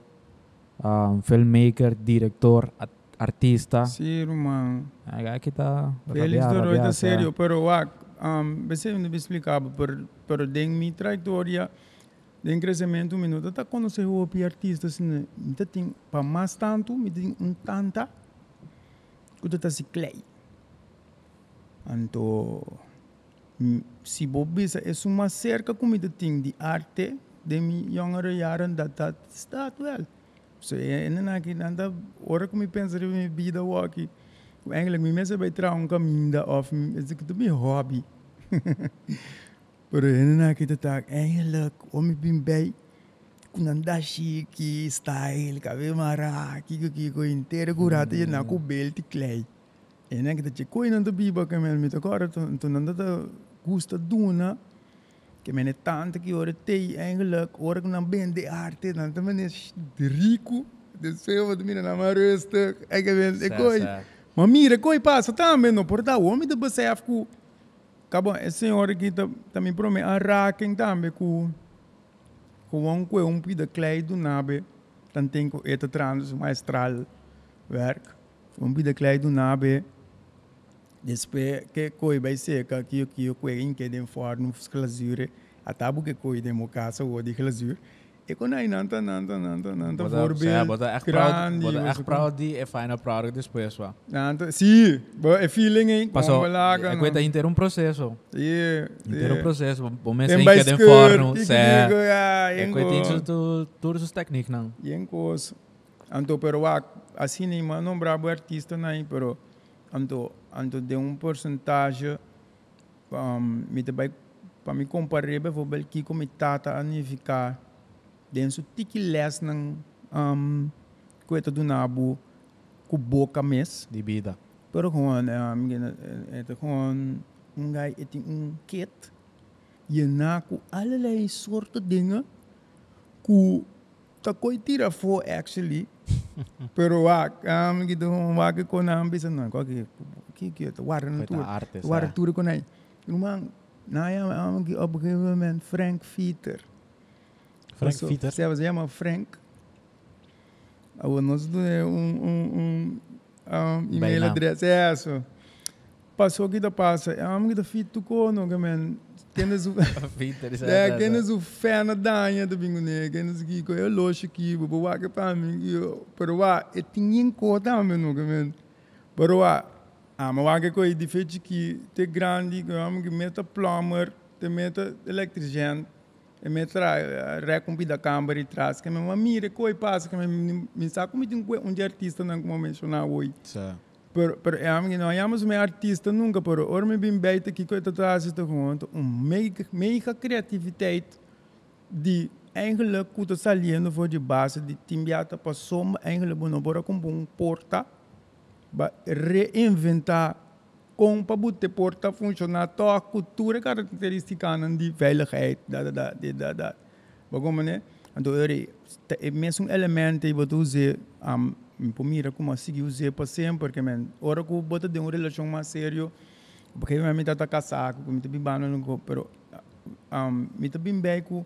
um, filmmaker, diretor, artista. Sim, man. Aí kita Felix de Roy da sério, pero wak, um, me explicava, pero, pero den minha trajetória, den crescimento, um minuto, tá conhecer o outro artista, assim, então tem, para mais tanto, me tem um tanta, que tá se clay. Então, se bobisa, é uma cerca eu tenho de arte, de mi jongere jaren, dat dat staat wel. So, en dan heb ik dan dat, hoor ik me pensa in mijn vida walkie. Eigenlijk, mensen bij trouwen caminda of is het mijn hobby. <laughs> Pero en dan heb ik dat ook eigenlijk, om ik ben bij, kunan dashi ki style, kabe mara, kiko kiko inteiro curata e na ku belt clay. En dan dat je kooi nan de biba que men met elkaar toen toen dan dat gusta duna que men het tante que ora tei eigenlijk ora que nan ben de arte men is de rico de seu de mina na maresta é que men e kooi mas mira kooi passa também no por dar homem de besef ku Acabou, esse senhor aqui também promete a raken também com gewoon kwe um pida klei do nabe dan tem que eta trans maestral werk um pida klei do nabe despe que coi vai ser que aqui aqui o kwe in que den for no glazure atabu que coi de mo casa o de glazure e aí nanta nanta nanta nanta Bota, voorbeeld ja, bota echt proud, bota echt proud die e final product depois, wa. nanta sim bo e feeling hein Passou, balaga é coisa inteiro um processo. yeah Inteiro um processo. Tem em mais que den forno, se em coisa tem tu todas as técnicas, não. Yen coisa. Anto, pero wa, assim nem mano um brabo artista nem, pero anto, anto de um porcentagem, um, me vai, para me comparar, por exemplo, que como tata a ficar dentro tiki les ng um, coisa do nabo, com boca mes, De vida. pero gewoon, um, het gewoon, um guy, het um kit, je na com allerlei soorten dingen, ku ta koi tira for actually Pero wa, um, gitu, wa ke ko na ambisa no, ko ke, ki ki te war na Met de tour. artes. War hè. tour ko na. Rumang, na ja, ki op een gegeven moment Frank Fieter. Frank. Ze was helemaal Frank. Aí nós um, um, um, um e-mail adres, é isso. Passou que da passa, é um que fit tu kono, que man, kennis o, <laughs> Peter is é, kennis o fé na danha do bingo né, kennis que ko eu loxo aqui, bo wa que para mim, eu, pero wa, e tinha em cota me no, que man. Pero wa, ah, mas wa que ko e de feito que te grande, que am que meta plumber, te meta eletricien, e meta recompi da câmara e traz, que me mira coi passa, que me me sabe como um de artista não como mencionar hoje. Pero, pero é amigo, não é meu artista nunca, pero ora me bem beita aqui com a tatuagem está com um mega, mega criatividade de eigenlijk kuta saliendo voor de base de timbiata para soma eigenlijk bono bora com um porta ba reinventar com para botar porta funcionar a cultura característica de veiligheid da da da da da Bagom né então ere é mesmo um elemento e botar usar um por mira como assim usar para sempre porque man ora que bota de uma relação mais sério porque eu me tá casado com me tá bibano no pero um me bem com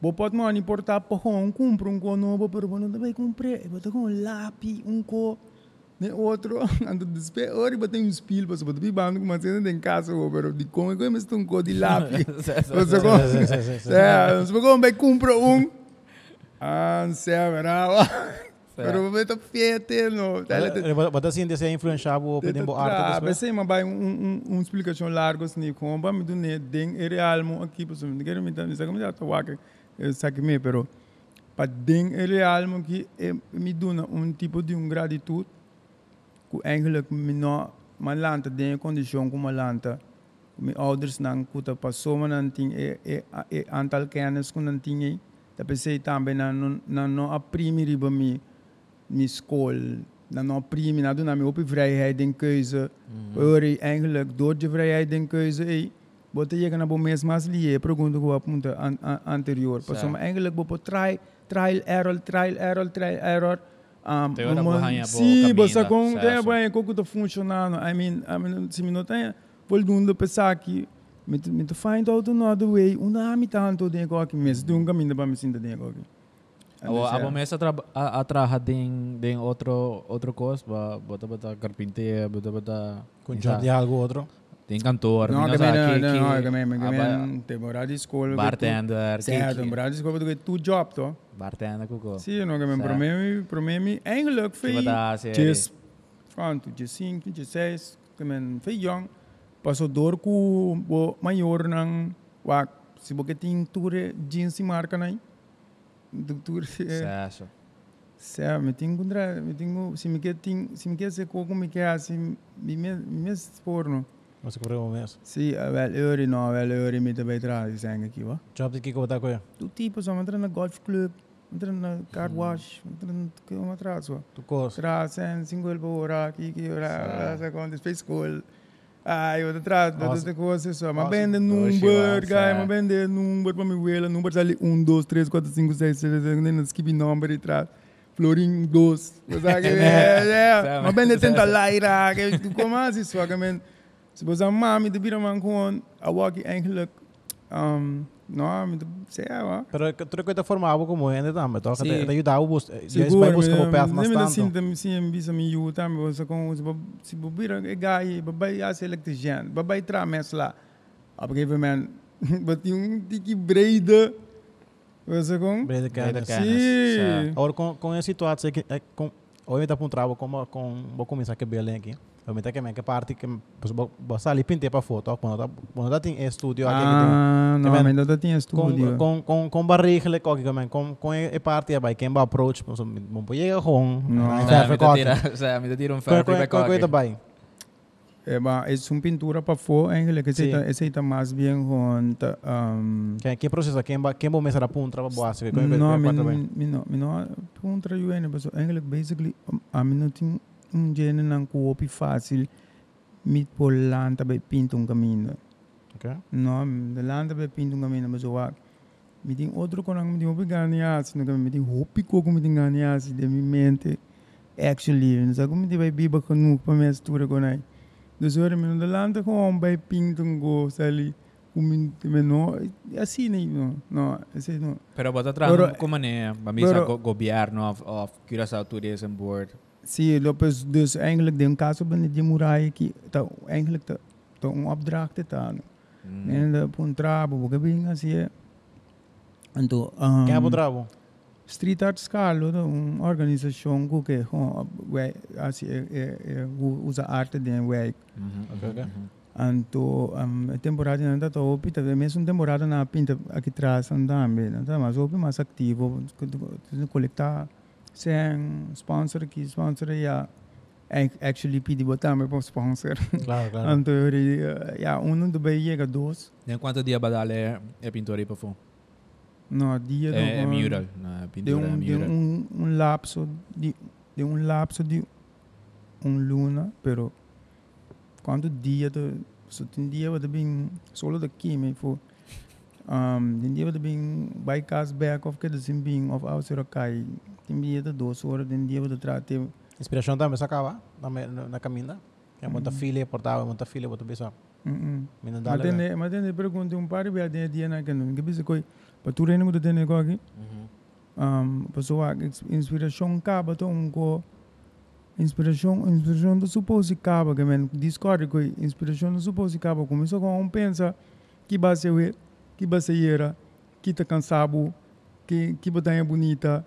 Bo pode não importar para um compra um co novo, pero não também comprei. Bota com um lápis, um co, né outro, <laughs> ando despe, ora bota um spil, mas bota bibando com uma cena em casa, oh, pero de como é que mas um co de lápis. Você com, Sim, sim, sim, sim. é, você com vai compra um. Ah, sei, bravo. <laughs> Pero bota fiete, no. Dat zien, deze influenciado de Tenta arte depois. Basta uma vai um um explicação larga assim como para me donar ding é real mo aqui para me quero me dar me sabe me dar tawaca sabe me pero para é real mo que é me dona um tipo de um gratitude eigenlijk me não malanta de condição como malanta me ouders não kuta passou mas não tinha é é é antal kennis que não tinha da pensei também não não não a primeira me mijn school. Dan nog prima, dan doen we op vrijheid en keuze. Hoor je eigenlijk door de vrijheid en keuze, hey, wat je kan op mes mas liye, pergunta ko apunta an, an, anterior. Sa- Paso eigenlijk bo po try, trial error, trial error, trial error. Um, niya po, Sim, basta kung sa- ba yung kuko to funcionando. I mean, I mean, se minuto é voltando pensar que me me to find out another way, una mi tanto de ko aqui mes, dun caminho para me sinta de ko aqui. O abo mesa tra a, a trabajar din din otro otro cos ba bota bota carpinteiro bota bota Com Jordi algo outro. Din cantor No, me que no, no, que aba- me te morar de bartender Certo, que morar de porque tu job to. bartender kuko Sim, no Certo. promeme eigenlijk que foi bota se just quanto, just 5, just 6, que me foi young. Passou dor com o maior nang wa se porque tem ture jeans e marca nai. Doutor, Sasso. se me tenho contra, me tenho, se me quer se me quer ser como me quer assim, me me porno. Probeer mes. Sim, wel euro no, met de bijdrage zijn aqui, wa? Job de Kiko wat ik Tu tipo só entra na golf club, entra na car wash, entra na que uma wa? Tu kos. Traz en single por hora, aqui que Sa- conta, space school. Ah, eu atrás, de coisas só, mas number, wa, guy, mas bende number para me ver, number ali 1 2 3 4 5 6 7 8 9 skip number e trás. Florin 2. Você sabe? É, é. Sa- Mas bende sa- tenta lá ir, que tu como assim, só que men se você mami de bira man gewoon, a walkie eigenlijk um, no, met de sei lá. Pero tu recuerda formava como ainda também. Então, Sim. te ajudava a buscar. Já Seguro, vai buscar o path mais tanto. sim, também sim, bisa mi yu também, você com se bobira é gai, babai as electrician, babai tra mes lá. Op een gegeven moment, wat um tiki breida, você com? Brede Brede. Canis. Sim. Agora, com, com a situação que... É, com, para um trabalho com... vou começar a aqui. Eu me que que parte que... Você ali pintei para foto. Quando quando tem estúdio aqui. Ah, que não, men- mas ainda tinha Com, estúdio. com, com, com barriga, com, com, com, com a parte, vai quem vai approach, não chegar com... Não. Não, Sa, ferro me coque. tira, sa me tira um Com ferro para com coisa vai. É, maar is een pintura para eigenlijk. Is Sim. het is het mais bien te, um, Quem quem processa quem vai quem vai começar a punta para boa, se com No, no, no, ene, pero eigenlijk basically, a mi no ting un gene nang kuopi fácil, mit por lanta be pinto un camino. Okay. No, de lanta be pinto un camino, pero wa, me tem outro conan me tem opi ganhas, não me tem hopi coco me tem ganhas de minha mente actually, não sabe como me vai biba com para minha mistura com aí. Dus hoor me de landen gewoon bij Pington go, sali. Como me no, assim nem no, no, assim no. Pero bota Pero- atrás como é, bambisa pero- go governo of of Curaçao Tourism Board. Zie, Lopez, dus eigenlijk de caso ben die muraille ki, ta eigenlijk ta, ta een opdracht te taan. Mm. En de puntrabo, boga bing assim. En to, um, Quem é o bravo? Street Art Scalo, uma organização que assim, é, é, é, usa arte de wijk. Mhm, Oké, oké. mhm. Anto um, temporada não está opi, tá mesmo temporada na pinta aqui atrás tá mas opi mais ativo, coletar sem sponsor aqui, sponsor já actually pedi botar me para sponsor. Claro, claro. <laughs> Anto ja, um do bem chega dois, En quanto dia badale é pintura para fun? no dia É, é mural, na de pintura é um de mural. um um lapso de de um lapso de um luna, pero quando dia do so tem dia vai bem solo daqui me for um tem dia vai bem by cast back of que assim bem of out sera kai de duas horas tem dia vai trate Inspiração também se acaba na, na, na caminha. Quem monta filha, portava, monta filha, Me não mas tem pergunta um par de dia na que não que bisa coi para tu reino muito tem aqui pessoa inspiração acaba to um ko inspiração inspiração do supose acaba que men discord ko inspiração do supose acaba começou com um pensa que vai ser? Que vai ser? Era que tá cansado que que batalha bonita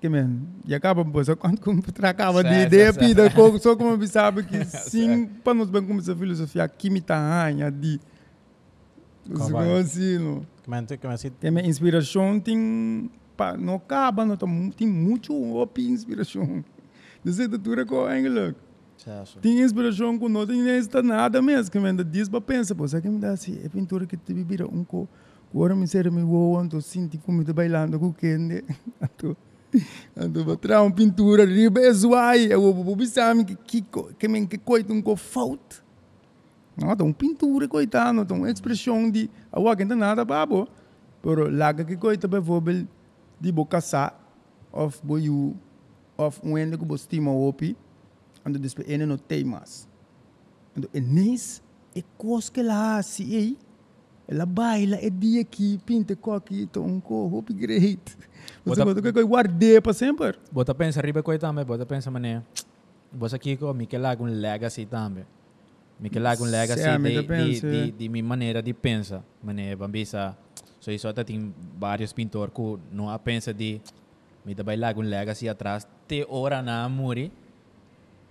que men <laughs> e acaba pois quando como acaba de certo. pida só como sabe que sim para nós bem começar a filosofia que me tá anha de Como assim Mente, que me inspiração tem pa, não acaba não tem, muito op inspiração dessa cultura com eigenlijk tem inspiração com não tem nem nada mesmo que me diz para pensa pô sabe que me dá assim é pintura que te vira um co agora me ser me vou ando sinto como te bailando com <laughs> quem né trazer uma pintura riba é zoai eu vou pensar que que que me que coito um falta não, tem pintura, coitado, tem uma expressão de que não tem nada para bo. Pero laga que coita, bijvoorbeeld, die bo kasa, of bo you, of um ende que bo stima opi, ando despe ene no temas. Ando enes, e cos que lá si ei, ela baila, é dia que pinta coque, to um co, hopi great. Você Bota- que coi guardei para sempre. Bota pensa riba ko também, bota pensa mané. Bosa aqui ko mi lag un legacy também. Mi lag un legacy de, pensa. de, de, de minha maneira de pensar. Mané, bambisa. So isso até tem vários pintores que não a pensa de mi da lag un legacy atrás. Te ora na muri.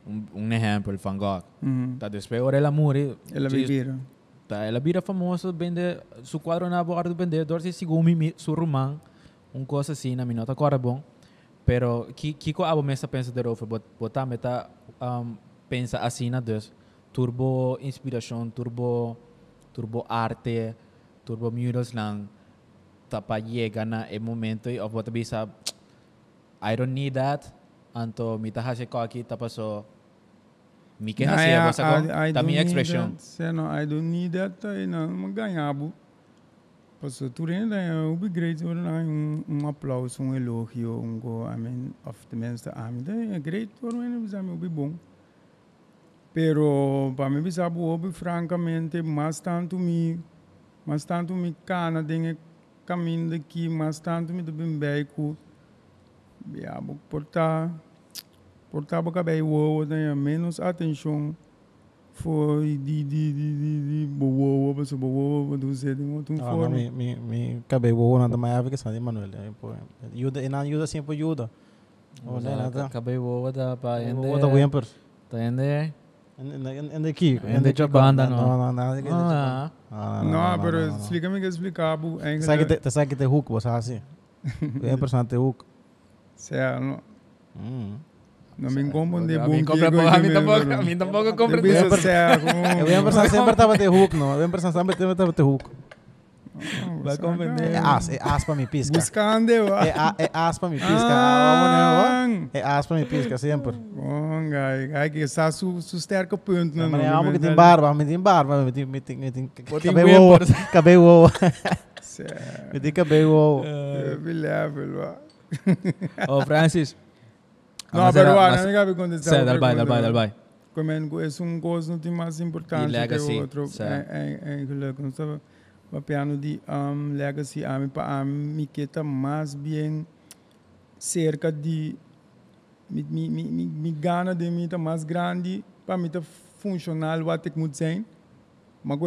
Um, um exemplo, Van Gogh. Uhum. Tá depois ora ela muri. Ela vivira. Tá, ela vira famosa, vende su quadro na borda do vendedor, se segundo su román, um coisa assim, na minha nota agora bom. Pero que que ko abo mesa pensa de bot botar meta um, pensa assim na dus. Turbo inspiração, turbo turbo arte, turbo murals lang tapa llega na e momento of bota bisa <tsk> I don't need that. Anto mita hase ko aqui tapa so mi que hase Nah, bosa ko, I, I ta don't mi need expression. that. Say, no, I don't need that. Aí não, não ganhava. Passo tudo ainda é o great, não um, um aplauso, um elogio, um go, I mean, of the mensen, I mean, é great, não é, sabe, o bom. Pero, para mim, sabe, o francamente, mais tanto me, mais tanto me cana, tem caminho daqui, mais tanto me também beco, yeah, vou portar, portar para cabelo, o né, menos atenção foi de de de de boa boa boa boa do zé de não, forma mi, mi, mi cabelo na também ave que sabe Manuel. eh, Ajuda, e não ajuda sempre ajuda. Né, nada. Acabei o da pa ende. O da Wimper. Ta ende. En de Kiko. En de Jabanda, no. No, no, nada que Ah. não pero explica-me que explicar bu Sabe que te sabe que te hook, você assim. <laughs> Wimper são te hook. certo não me confunde A compra pouco, a mim tampoco, a mim tampoco certo O Wimper são sempre tava te hook, não. O Wimper são sempre tava te hook. Vai compreender. É as, é as pra me pisca. buscando É a- é as pra me pisca. Ah, vamos, né, ó. É as pra me pisca sempre. bom gai gai que está su su sterke punt Não, não mas é algo que tem barba, <laughs> me tem barba, me tem me tem me tem cabelo cabelo. Me dica bem o... É, Bilável, vá. Oh, Francis. Não, Mas pero era- vá, mas- não cabe contestar. Sé, outra dal vai, dal coisa. vai, dal vai. Como é um coisa não tem mais importante legacy, que o outro. É, é, é gelukkig. Não estava piano de um, legacy a mim a mim que está mais bem cerca de mi, mi, mi, mi, mi gana de mim está mais grande para mim está funcional o que muito sem mas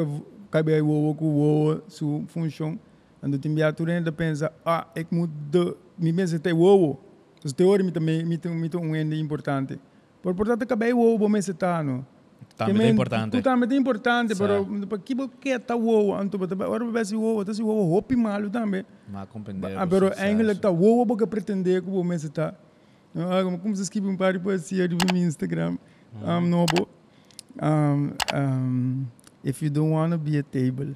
cabe aí o que o su função quando tem viatura ainda pensa ah eu muito de me pensa tem o os teoria me também tem um ende importante por portanto cabe o o me se tá Também é importante. Totalmente importante, Sim. pero para que você tá o anto para agora vai ser o tá se o hopi malo também. Mas compreender. Ah, pero eigenlijk tá o porque pretender que o mês está. Ah, como se escreve um par de poesia no meu Instagram. Um, no, bo. Um, um, if you don't want to be a table.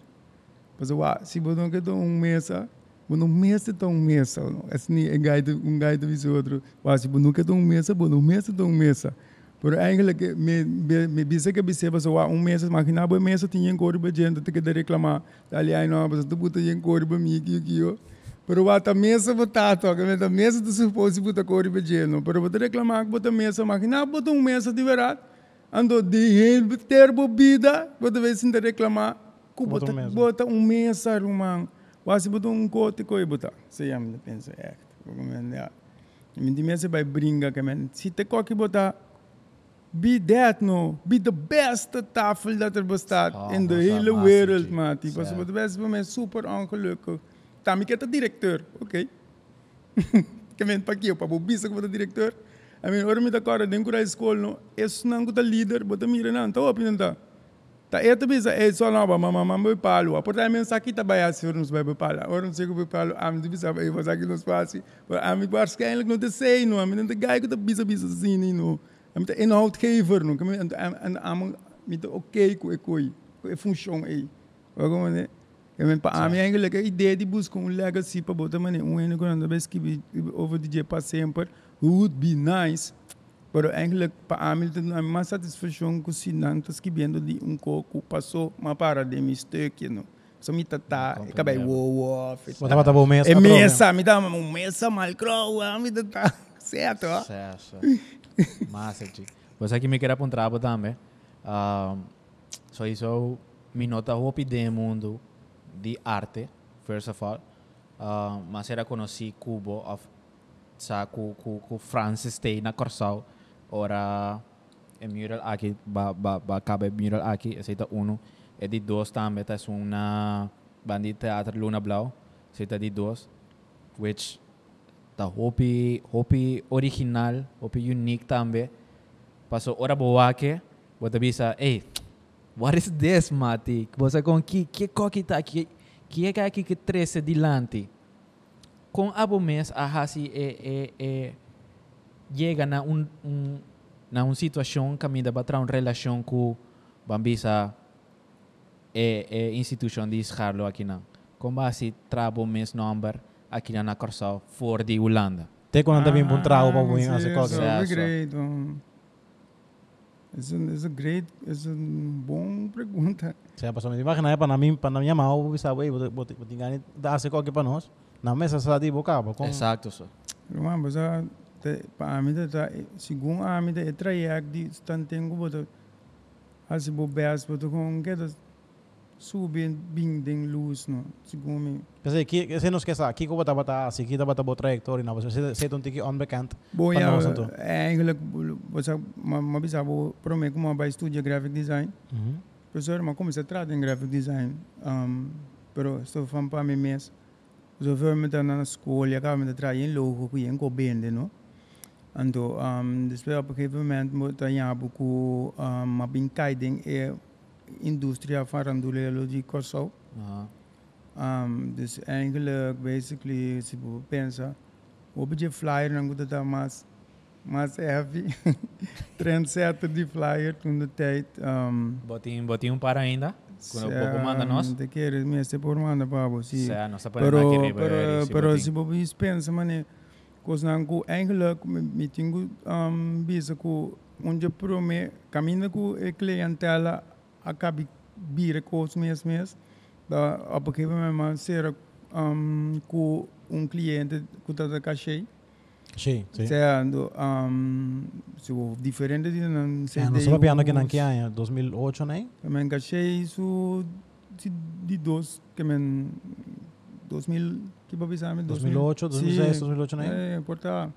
Mas wa, se você não quer um mesa, você não mesa tá um mesa. Assim, é guide, um guide do outro. Wa, se você não quer um mesa, você não mesa tá um mesa. Pero eigenlijk, me, me, me bisa que bisa ba wa um mesa, makina ba mesa tinha em cor ba gente, te que reclamar. Dali aí não, mas tu puta em cor ba mi aqui aqui, ó. Pero wa ta mesa bota to, que ta mesa tu supose puta cor ba gente. Pero bota reclamar que bota mesa, makina bota um mesa de verdade. Ando de ter bebida, bota vez sem reclamar. Bota bota um mesa. bota um mesa, rumang. Wa se bota um cote coi bota. Se yam de pensa act. Como é, me di mesa vai brinca que men. Se te coque botar be that no, be the best tafel dat er bestaat Oh, in de hele wereld, maat. Die was Ja. wat best bij mij super ongelukkig. Tam ik het de directeur, oké. Que men pa aqui, pa bobisa que de directeur. I mean, ora me da cara dentro da escola no, isso não que líder, bota mira não, tá opinião tá. Tá é também é só não, mas mamãe mamãe palo. Porta men aqui tá vai assim, nos vai palo. Ora não sei que vai palo, a mim bisa vai fazer aqui nos passe. A mim waarschijnlijk não te sei no, a mim não te gai que tá bisa bisa assim no. A mim tá inhoudgever que mim en a mim me tá ok com e coi, com e função aí. Como né? Eu me para mim eigenlijk a ideia de buscar um legacy para botar mané um ano quando vez que over DJ para sempre would be nice. Pero eigenlijk tem a mais satisfação com se não tá escrevendo de um coco passou uma para de mistake no. So me tata, acabei wow wow. Bota bota bom mês. É patrão, né? mesa, me dá um mesa mal crow, me dá certo. Sucesso. Massa, G. Você aqui me quer apontar também. Um, so isso me nota hopi de mundo de arte, first of all. Uh, mas era conheci Cubo of sa ku ku ku Francis Tay na Corsao ora e mural aqui ba ba ba cabe mural aqui esse é uno. E de dois também tá uma banda de teatro Luna Blau esse é de dois which tá hopi hopi original hopi unique também passou ora boa que bota bisa hey what is this mati? Você com que que coque tá aqui que é que aqui que trece dilante com abo mês a hasi é é é chega na um, um na uma situação que me dá para uma relação com bambisa é é instituição de Scharlo aqui não com base trabo mês number aqui na Corsal for de Holanda Tem quando também bom trago para bom sim, fazer. Yeah, é great. Um, a, it's a great, it's a bom pergunta. Saya pasal me imagina é para mim, para minha mão, bisa wey, bot bot bot tingani dá se qualquer para nós. Na mesa sa di boca, exato so Rumah basa te amin ta sigung amin ta etrayak di stanten ko boto asi bo beas boto kung keda subin bing ding luz no sigung mi Kasi ki kasi nos kesa, ki ko bata bata, si kita bata bot trajectory na, basta se se tiki unbekend. Boya, Panosan to. eigenlijk basa mabisa bo prome ko ba studio graphic design Mhm. professor ma como se trata em graphic design um, pero estou falando para mim mesmo so foi me tá na escola e acaba me trazer em logo que em bende no então um, depois a gegeven moment moet dan ja boek um, maar bin kaiding e industria farandulelo de Kosovo Aha. um, dus eigenlijk basically se você pensa o budget flyer não gosta da mais mais heavy <laughs> trendsetter de flyer de tijd um, botinho botinho para ainda quando o povo manda nós Te quieres, me este por manda pabo, sí. Certo, nós Pero, aprendemos aqui pero, pero se você pensa, mano, não que eigenlijk me, me um, bisa que onde pro me caminha com a clientela acaba vir com os meus meus da a porque me man ser um, com um cliente que está da cachê. Sim, sim. Sendo um, so, diferente de não sei É, nós estamos piano aqui na que ano? 2008, né? Também cachê isso de, de dois, que men 2000, que para pensar, 2008, 2006, 2008, né? É, porta.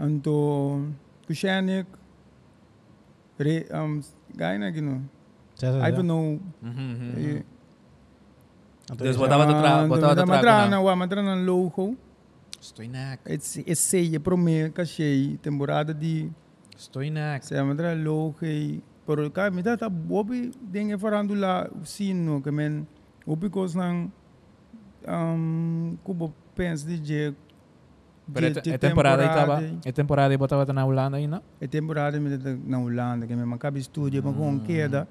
Anto, kushanic, re, um, gaya na gino. Sim, sim, I sim. don't know. Mhm, eh, mhm. Então, Des isso- botava do tra- Anto, botava do madra- trago madrana, na. wa madrana logo. Estou inac. Esse esse é para mim cachê temporada de Estou inac. se madra logo e por cá me dá tá bobi dengue farando lá o sino que men o because nang um kubo pens de je Pero é, é temporada aí tava. É temporada aí botava na Holanda ainda. É temporada me na Holanda que me macabe estúdio mas com queda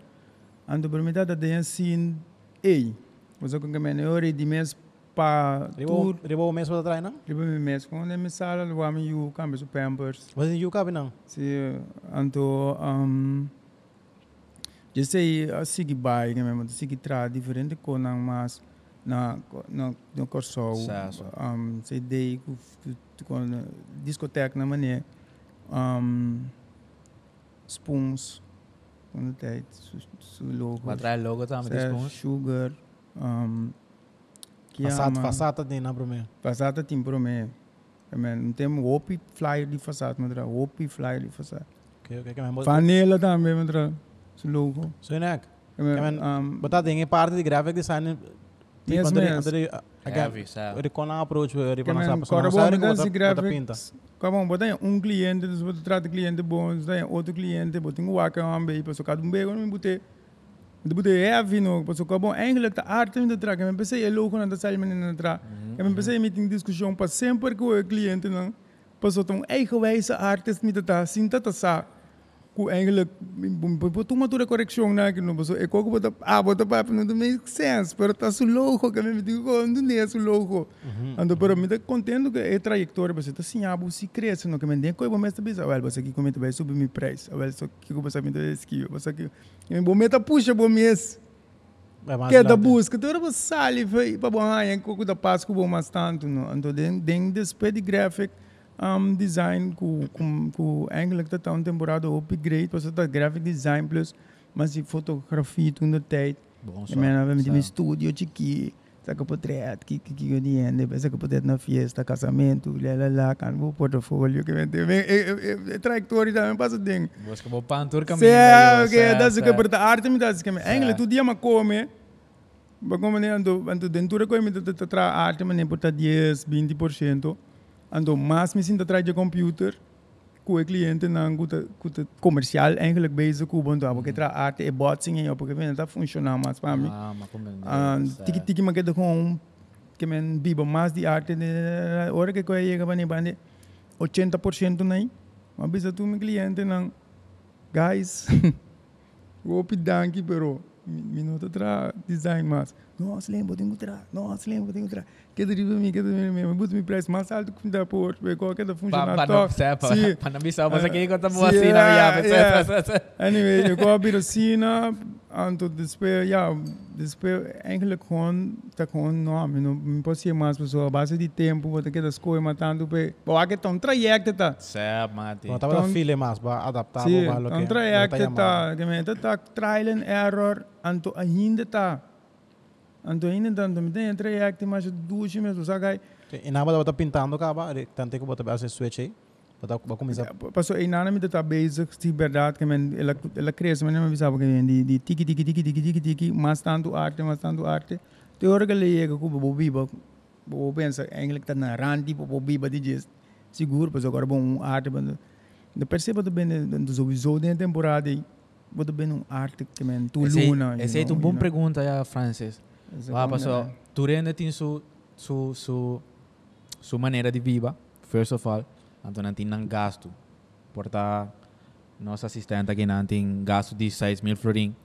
ando por me dá de assim ei você com que me ore de mês pa Ribo, tour ribo o mês para trás, não? riba me mês ne me sala lo ame you cambio pampers Mas em Yucab, não? se anto um eu sei a bai que mesmo sigi tra diferente com não mas na na no corso Certo. um sei dei com com discoteca na maneira um spoons quando tem su, su logo Vai atrás logo também Certo, dispões. sugar um que Façata, ama façata de na primeiro. Fasata tem para mim. Não temos OP flyer de fasata, mas OP flyer de fasata. Ok, ok, que me Panela também, mas o logo. So, né? Um, Mas Botar tem parte de graphic design. Tipo, Yes, yes. again, Heavy, sabe? ele com a approach, que para men, nossa corre pessoa, bom, não mas sabe esse como botar pinta. graphics. Como botar um cliente, depois trata cliente bom, daí outro cliente, botar um waka um bem, para cada um quando me botei de botei heavy no, para socar bom, eigenlijk tá arte me tra, que me pensei é louco na sair menina tra. Que me pensei meeting discussão para sempre com o cliente não. Só tão eigenwijze artist me tá, sinta tá sa. ku eigenlijk po uma toda correção na que não passou é como botar ah botar para não make sense pero tá su logo que me digo não nem é su logo ando pero me tá contento que é trajetória você tá assim abo se cresce no que me tem coisa bom mas tá bisa well você aqui comenta vai subir meu preço well só que você me dá esqui você aqui eu bom meta puxa bom mês que da busca toda você sale foi para bom ah em coco da Páscoa bom mais tanto no ando den den despede de graphic um, design com com com eigenlijk dat een temporada upgrade was dat graphic design plus mas die fotografie toen de tijd Bom, eu me meu estúdio aqui saca portrait que que que eu diende saca portrait na fiesta casamento lá lá lá can o portfólio que me tem é trajetória também passa ding Vos que vou pantur Sim, caminho. ok, dat is ook de arte me dat is que eigenlijk tu dia ma come ba como ne ando ando dentro com me tra arte me ne porta 10 20% ando mais me sinto atrás de computer com o cliente na guta guta comercial eigenlijk bezig com bom porque tra arte e botsing e porque vem tá funcionar mais para mim Ah, mas como Ah, tiki tiki ma queda com que men biba mais de arte de hora que coi chega bani bani 80% nai mas bisa tu mi cliente não guys <laughs> vou pedanque pero minuto tra design mas nossa lembro tenho tra nossa lembro tenho tra que mi que deriva mi mas mi preço mais alto que da por porque qualquer da funcionar Para não sabe, para não bisa você aqui quando Sim, estamos assim na yeah, yeah. minha. <laughs> Anyway, eu gosto de cena, anto después, ja, después, eigenlijk gewoon, tá gewoon nome, não, não posso ser mais pessoa, a base de tempo, vou ter que das coisas matando, pe, bom, aqui tá um trajecto, tá, Sabe, Mati. Não, tava Então- filha mais, para adaptar sim, para o que um trajecto, tá, que me tá trial and error, anto ainda tá, anto ainda anto me tem trajecto, mas duas meses, sabe, E na hora pintando, acaba, tanto que botar essa switch aí, para começar. Paso e nana mi tá basic, de verdade, que ela, ela cresce, mas não me avisava que de, de tiki, tiki, tiki, tiki, tiki, tiki, mas tanto arte, mas tanto arte. Te hora que ele chega com o biba, o pensa, eigenlijk tá na randi, o biba de seguro, mas agora bom, arte, perceba também, dos objetos da temporada, bota bem um arte que men, tu luna. esse é uma boa pergunta, Francis. Ah, passou. Turenda tem su, su, su, su maneira de viva, first of all. Então não tem nang gasto. Porta, nossa assistente aqui não tem gasto de 6 mil florim.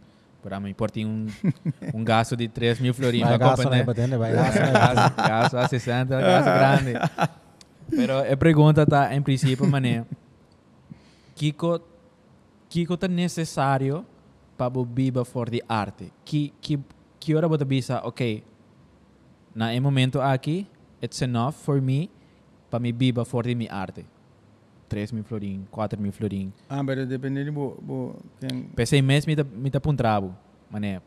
Para mim, por ter um, <laughs> um gasto de 3 mil florim. Vai gasto, né, comprar, batendo, vai Gasto, gasto, né. gasto, gasto assistente, gasto grande. Pero a pergunta está, em princípio, mané. Kiko, Kiko tá necessário para o viva for de arte. Que, que, que hora você bisa, ok, Na um momento aqui, it's enough for me para me biba forte mi arte. 3 mil florim, 4 mil florim. Ah, pero depende de bo, bo, quem... Pensei mês me me tá puntrabo, mané.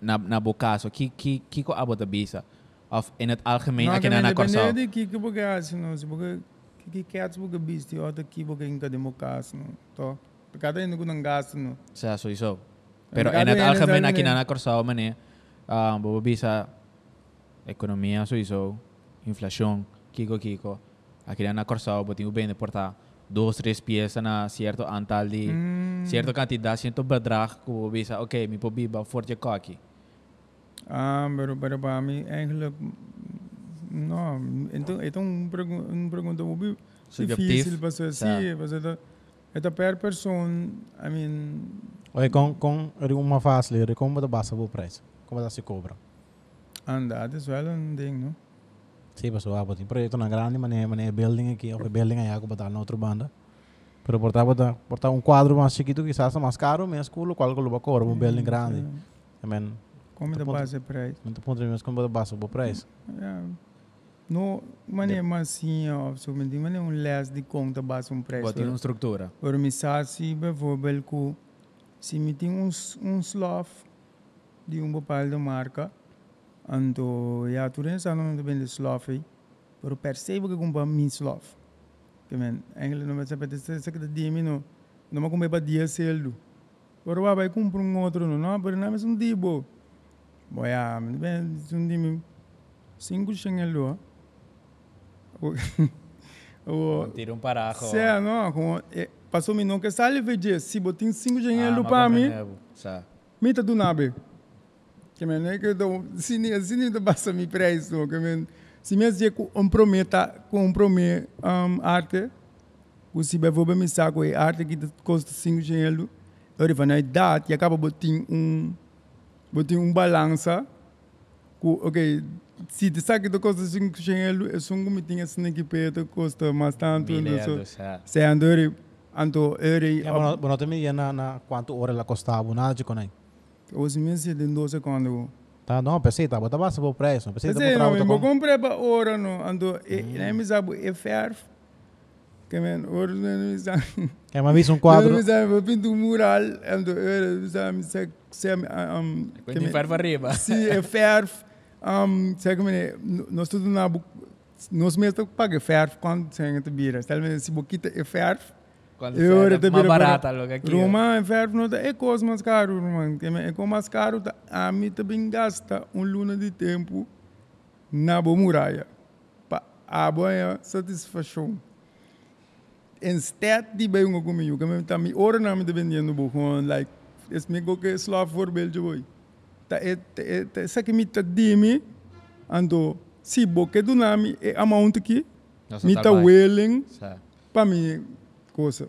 Na na bo caso, que que que ko abo da bisa. Of in het algemeen Não, aqui que na na depende corso. de que que assim, não, se boga que que quer se boga bisti, outra que em cada mocasso, não. Tô. Cada indo com um gasto, não. Sa sowieso. Pero Ang in het algemeen aqui na na mané. Ah, bo bisa economia sowieso, inflação, kiko kiko. Aqui na na corso bo tinha bem de portar dos, três piezas na certo antal de Hum. certa quantidade, certo bedrag, que we bisa, oké, mi po biba forte coque. Ah, pero para para mim eigenlijk não, então então um pergun um pergunta muito Subjetivo. difícil para ser Tá. assim, para ser esta per person, I mean, Oye, com, com er uma fase ali, como da basta o preço? Como da se cobra? anda, dat is wel een ding, no? Sim, pessoal, ah, tem projeto na grande, mas é, mas é building aqui, ou building aí, que botar na outra banda. Pero portar, botar, portar um quadro mais chiquito, quizás mais caro, mas cool, qual que lo cobra, um building grande. Mean, Como bom. base prijs. muito ponto de vista, como da basta o preço? Ja. No, wanneer maar zien of zo, met die wanneer een les die komt de base een prijs. Wat in een structura. Organisatie bijvoorbeeld, ko, se me tem um, um slaaf de uma bepaalde marca, então, ja, nem sabe onde vem de aí, pero percebe que compra mi slaaf. Que men, eigenlijk vai saber se se que de mim não, vai comer para dia celdo. Pero vai comprar um outro, não, não, pero não é um ja, men ben um dia cinco chengelo. O <laughs> Tira um parajo. Sé, não, como passou me não que sale veje, se botin cinco dinheiro para mim, mita do nabe. Que men é que do sini sini do passa mi preço, que men se me se comprometa, compromete um, arte, o se vai me saco é arte que custa cinco dinheiro, eu vou na idade e acaba botin um botin um balança, ok, se te sabe que custa cinco dinheiro, é só um meeting assim que peta custa mais tanto. Se andou anto ere Ja, maar não tem ia na, na quanto hora ela custava, nada de conai. Os meses de 12 quando Tá, não, pensei, tá, bota basta o preço, pensei, tá, não, eu comprei para hora no ando e nem me sabe é ferro. Que men hora não me sabe. É, mas vi um Não quadro, me sabe eu pinto um mural ando eu sabe se se um Quando vai para arriba. <laughs> se é ferro um sei como é nós tudo na nós mesmo paga ferro quando sem te bira. Se boquita é ferro Quando era de mais barata logo aqui. Roma é não é coisa mais caro, Roma. Que é coisa mais caro, tá- a mim também gasta um luna de tempo na boa muralha. Para a boa satisfação. Instead de bem um comigo, que eu também ora não me vendendo bom, like, esse me que slav voorbeeld je boy. Tá é é essa que me tá mim, ando se boque do nome é amount aqui, Nossa, me tá tá willing para mim coisa.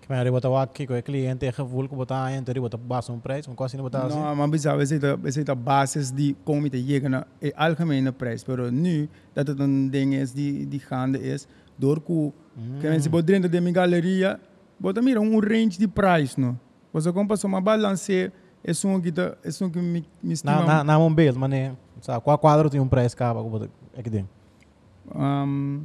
que me o aqui, com o cliente, é gevoel, que botar aí, então, bota basta um preço, um coisa, botar assim. Não, mas bizarro, esse é esse é basis de como te chega na é algemene prijs, pero nu dat het een ding is die die gaande is door ku que mensen pode dentro de minha galeria, bota mira um range de price, no. Você compra só uma balance, é só que tá, é só que me me Na, estima. na, na um build, mas né, sabe, qual quadro tem um preço, bota, é que tem. Um,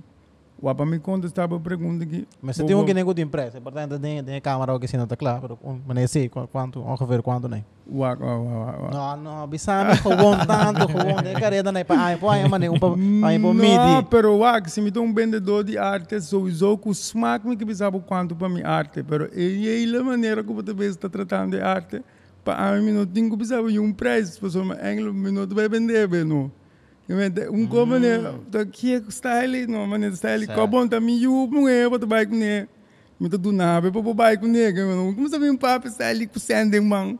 o para me contestar a pergunta que Mas se tem um que nem tem preço, é importante, tem, tem câmera que se não está claro, um, mas nem sei qu- quanto, ongeveer quanto, né. Wa wa wa. Não, não, bisame, gewoon tanto, gewoon, tem careta, né, para pô, aí, mano, um pa, aí, pô, <laughs> Não, midi. pero wa, se me dá um vendedor de arte, sowieso com smaak me que sabe quanto para minha arte, pero é ele a maneira como você está tratando de arte, para mim não tem que saber um preço, exemplo, engelo me não vai vender, não. Um como né, daqui é style, não, maneira style, Certo. como tá me eu não é, para bike né, me tá do nada, para bike né, não, como sabe um papo style com sanding man.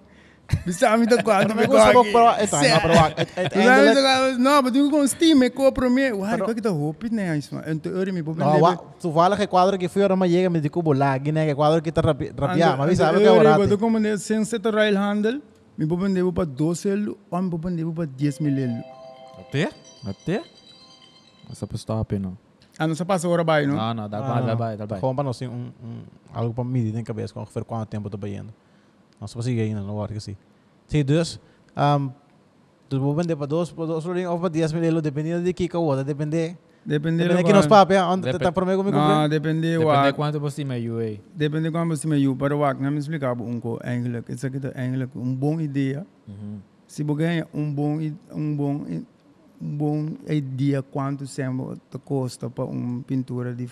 Bisa mi ta <laughs> quanto me Pero gusto ko, pero ito, ano, pero wag, et- et- Sabi angle- sa no, but yung kung Steam, may kopro me. Wah, Pero- pa kita hopit na yan. Ento, ori mi po No, wa, tu fala que quadro que fui ahora me llega, me digo, bola, guiné, que quadro que rapi, rapia, mas sabe que Ori, barato. but como ne sen set rail handle, mi po pende po pa 12 elo, o mi po pende po pa 10 mil elo. Até? Até? Essa para stop, não. Ano sa passa ora ba, no? Não, não, dá Ah, para, dá não. para, dá. Gewoon para nós, assim, um, um, algo para medir em cabeça, com ongeveer quanto tempo eu estou indo. Nós vamos seguir ainda, não hora que sim. Sim, dus, um, Tu vou vender para dois, para dois ou para 10 mil euros, dependendo de que que outra, depende. Depende Depende aqui nos papéis, onde está por mim comigo. Ah, depende Depende wa. quanto você me UA. Depende quando você me ajuda. Para o não me explicar um co eigenlijk. Isso aqui é eigenlijk uma boa ideia. Uhum. Se você ganha um bom um bom um bom ideia quanto sempre te custa para uma pintura de.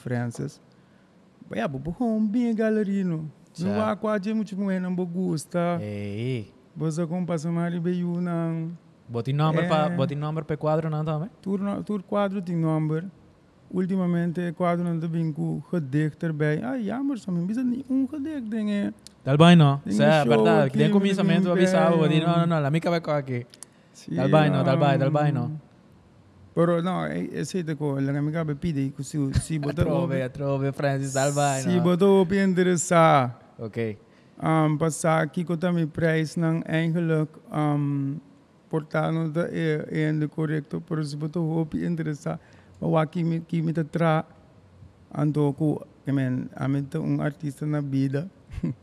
Vaiabo por um bem galeria no. Não há quase muito bem não gosta. Ei. Você com passa mais bem não. Boti number pa, Eh. boti number per quadro não também? Tour tour quadro tem number. Ultimamente quadro não tem com gedicht erbij. Ah, jammer, só me bisa niet um gedicht dingen. Tal bem não. Tem um show verdade. aqui, Que nem começamento tem um avisava, bem, um- não, não, não, la mica vai aqui. Sí, Dal bem, no, dal bem, dal bem, no. Um, Pero no, esse é ko lang kami ka pide ko si si bota <laughs> Trove, trove, Francis, tal bem si não. bota op interessar. Ok. Um, passa aqui ko tami prijs ng eigenlijk um portano da e e de correcto pero si bota op interessar. Bawa kimi kimi ta tra ando ko kemen amin ta um artista na vida. <laughs>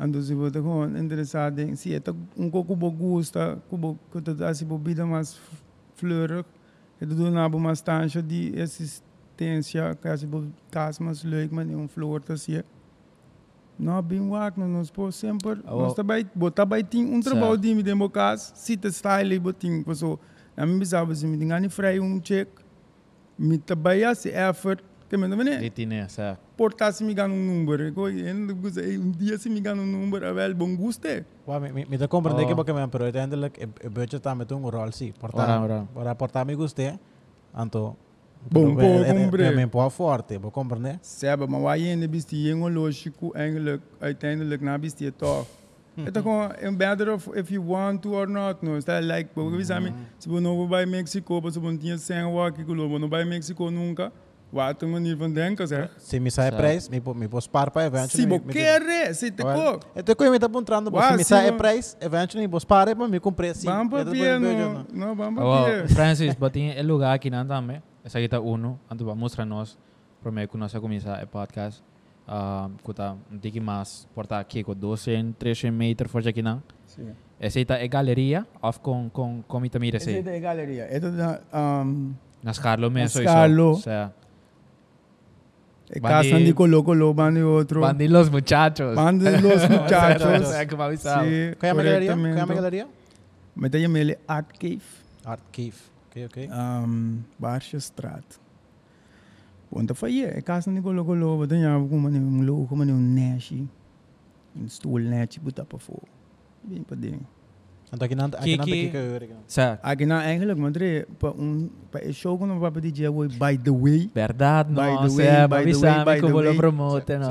Ando si bota ko interessado em si eta um pouco bo gusta, kubo ko ta si bo vida mais fleurig. Het doen nou maar stage die assistência, caso bo caso mais leuk maar um flor te zie. Nou, bem waak, no nos po sempre. Nós também botar by ting um trabalho de me demo cas, sita style boting so. Na mi bisava se me dingani frei um check. Me tabaya se effort. Que me não é? Ditine, sé. Portar se me ganha um número. Um dia se me ganha um número, a wel bom. Wa, mi, mi, mi te comprende Oh. que porque me pero uiteindelijk e, e budget está met un rol sí. Ora, Porta, ora. ora portar me guste. Anto Bom, bom, combre. Me pô forte, vou compreender. Maar waar je in de bestie lógico eigenlijk uiteindelijk na toch. Het is gewoon een better of if you want to or not. No, está like, porque we sabe, se você não vai México, você não tinha sem o aqui que não vai México nunca. Wat een manier van denken, zeg. Se me sai Sa- prijs, me pô me pô spar para. Se me- você me- quer, se te Well, co. Então, como me está apontando, Wa, se me se sai vo- prijs, eventually me spare para me comprar sim. Vamos E para depois pie, me no. No, vamos Oh, para pie. Francis, boti el lugar aqui não também. Essa aqui tá uno, anto va mostrar nós, primeiro que nós começar o podcast. Um, kuta um tiki mas porta aqui com 200, 300 metros fora aqui não. Sim. Essa tá é galeria, of com com com ita mira Essa sei. é a galeria. Essa é um, Nas Carlo mesmo Nas Carlo. isso. Sé. a Bandi- casa de Colo Colo, bandi outro. Bandi los muchachos. Bandi los muchachos. Sé que me avisava. Sí, Qual é a minha galeria? Qual é a correctamente. minha galeria? Met een mele Art Cave. Art Cave. Ok, ok. um, Barsjestraat. Want dan van je, ik ga ze niet golo golo, wat dan ja, we komen een logo, maar een neshi, een stoelnetje, moet dat voor. Bem pa ding. Então aqui não, aqui Que- não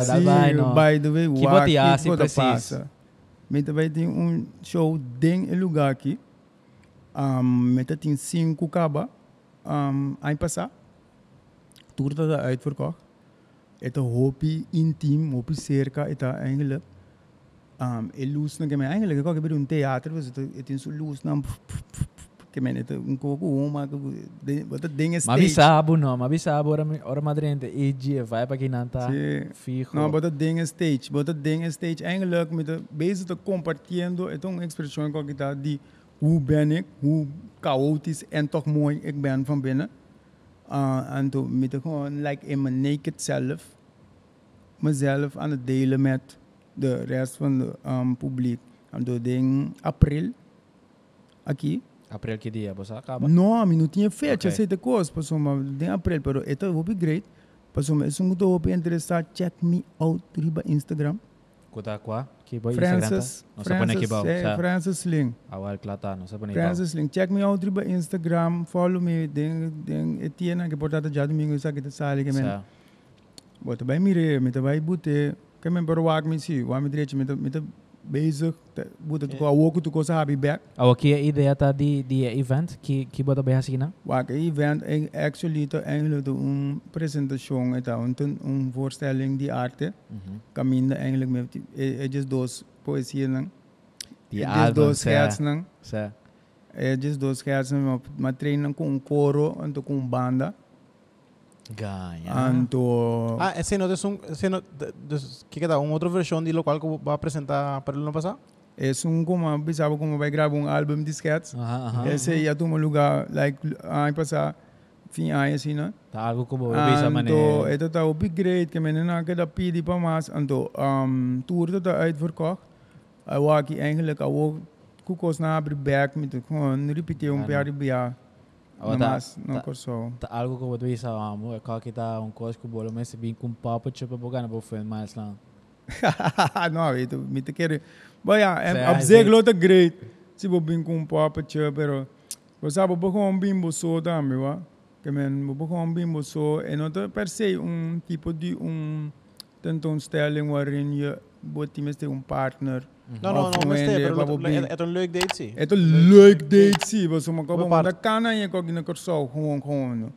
Dá Sim, bem, não. by the way, Que wa, bote que assim, bote preciso. passa. Met vai ter um show ding em lugar aqui. Um, met tem cinco caba. Um, aí passar. Tour dat uitverkocht. Het is hoopie intiem, hoopie cerca. Het is eigenlijk. Um, e luz na kami. Eigenlijk, ako kabi een theater. Was het, het is zo luz na. Kami, het is een koko uma. Wat dat ding is Me avisava, não. Me avisava, ora, ora madrente. E dia, vai para aqui não tá. Sim. Fijo. Nou, maar dat ding is stage. Maar dat ding is stage eigenlijk met de bezig te compartiendo. Het is een expressie kan ik dat die hoe ben ik, hoe chaotisch en toch mooi ik ben van binnen. Uh, en toen met de gewoon like in mijn naked zelf mezelf aan het delen met de rest van het um, publiek. En toen ding april, aqui, April que dia, você acaba? No, mi não tinha fecha, Ok. okay. de coisa, passou uma de april, pero esta hope great. Passou uma, isso muito hope interessar, check me out riba Instagram. Kuta qua? Que boy Instagram Francis? Não se Francis, bom, eh. Francis Ling. Awal klata, não se aqui Francis Ling, check me out riba Instagram, follow me, den, den, etiena, que portata já domingo, isso aqui tá sali, que men, bota vai mire, me tá vai bute, que men, pero wak me si, direito, me tá, me tá bezig, bota tu ko, awoku tu ko sa happy back. Awa que a ideia tá de de event que que bota assim, não? Waar ik event en actually to eigenlijk de een presentatie het een een een voorstelling die arte Mhm. kaminde eigenlijk met het is dos Die het is album, dos scherts Sa. het is dos scherts lang maar trainen com um coro en to com banda Ganha. en to Ah, esse não é um, esse não, de- de- que que dá uma outra versão de local que eu vou apresentar para ele no passado? Es un como, pensaba como vai gravar um álbum de sketches. Aham, aham. Esse ia tomar lugar, like, ano passado, fim ano assim, né? Tá algo que eu vou ver essa Anto, maneira. ito tá upgrade, kami na nakada pidi pa mas, anto, um, tour dat uitverkocht. Hij wou eigenlijk al kukos na abri back met gewoon repetir um Ano? per dia. Oh, Na tá- mas, não tá-. Tá algo que eu vou ver essa amo. É que tá um coisa que eu vou mas bem com papo chupa boca na vou fazer mais lá. não, <laughs> ito, me te quero. But ja, het great. Se we bin com um papo, pero we sabe we gewoon bimbo so também, wa? Que men, we gewoon bimbo so. En not per se um tipo de um tentoonstelling waarin je, wat tenminste een partner. Mas é, pero probably- é é um leuk date, is een leuk date, sommige Wat komen, part? dat kan aan je kok in een korso, gewoon, gewoon.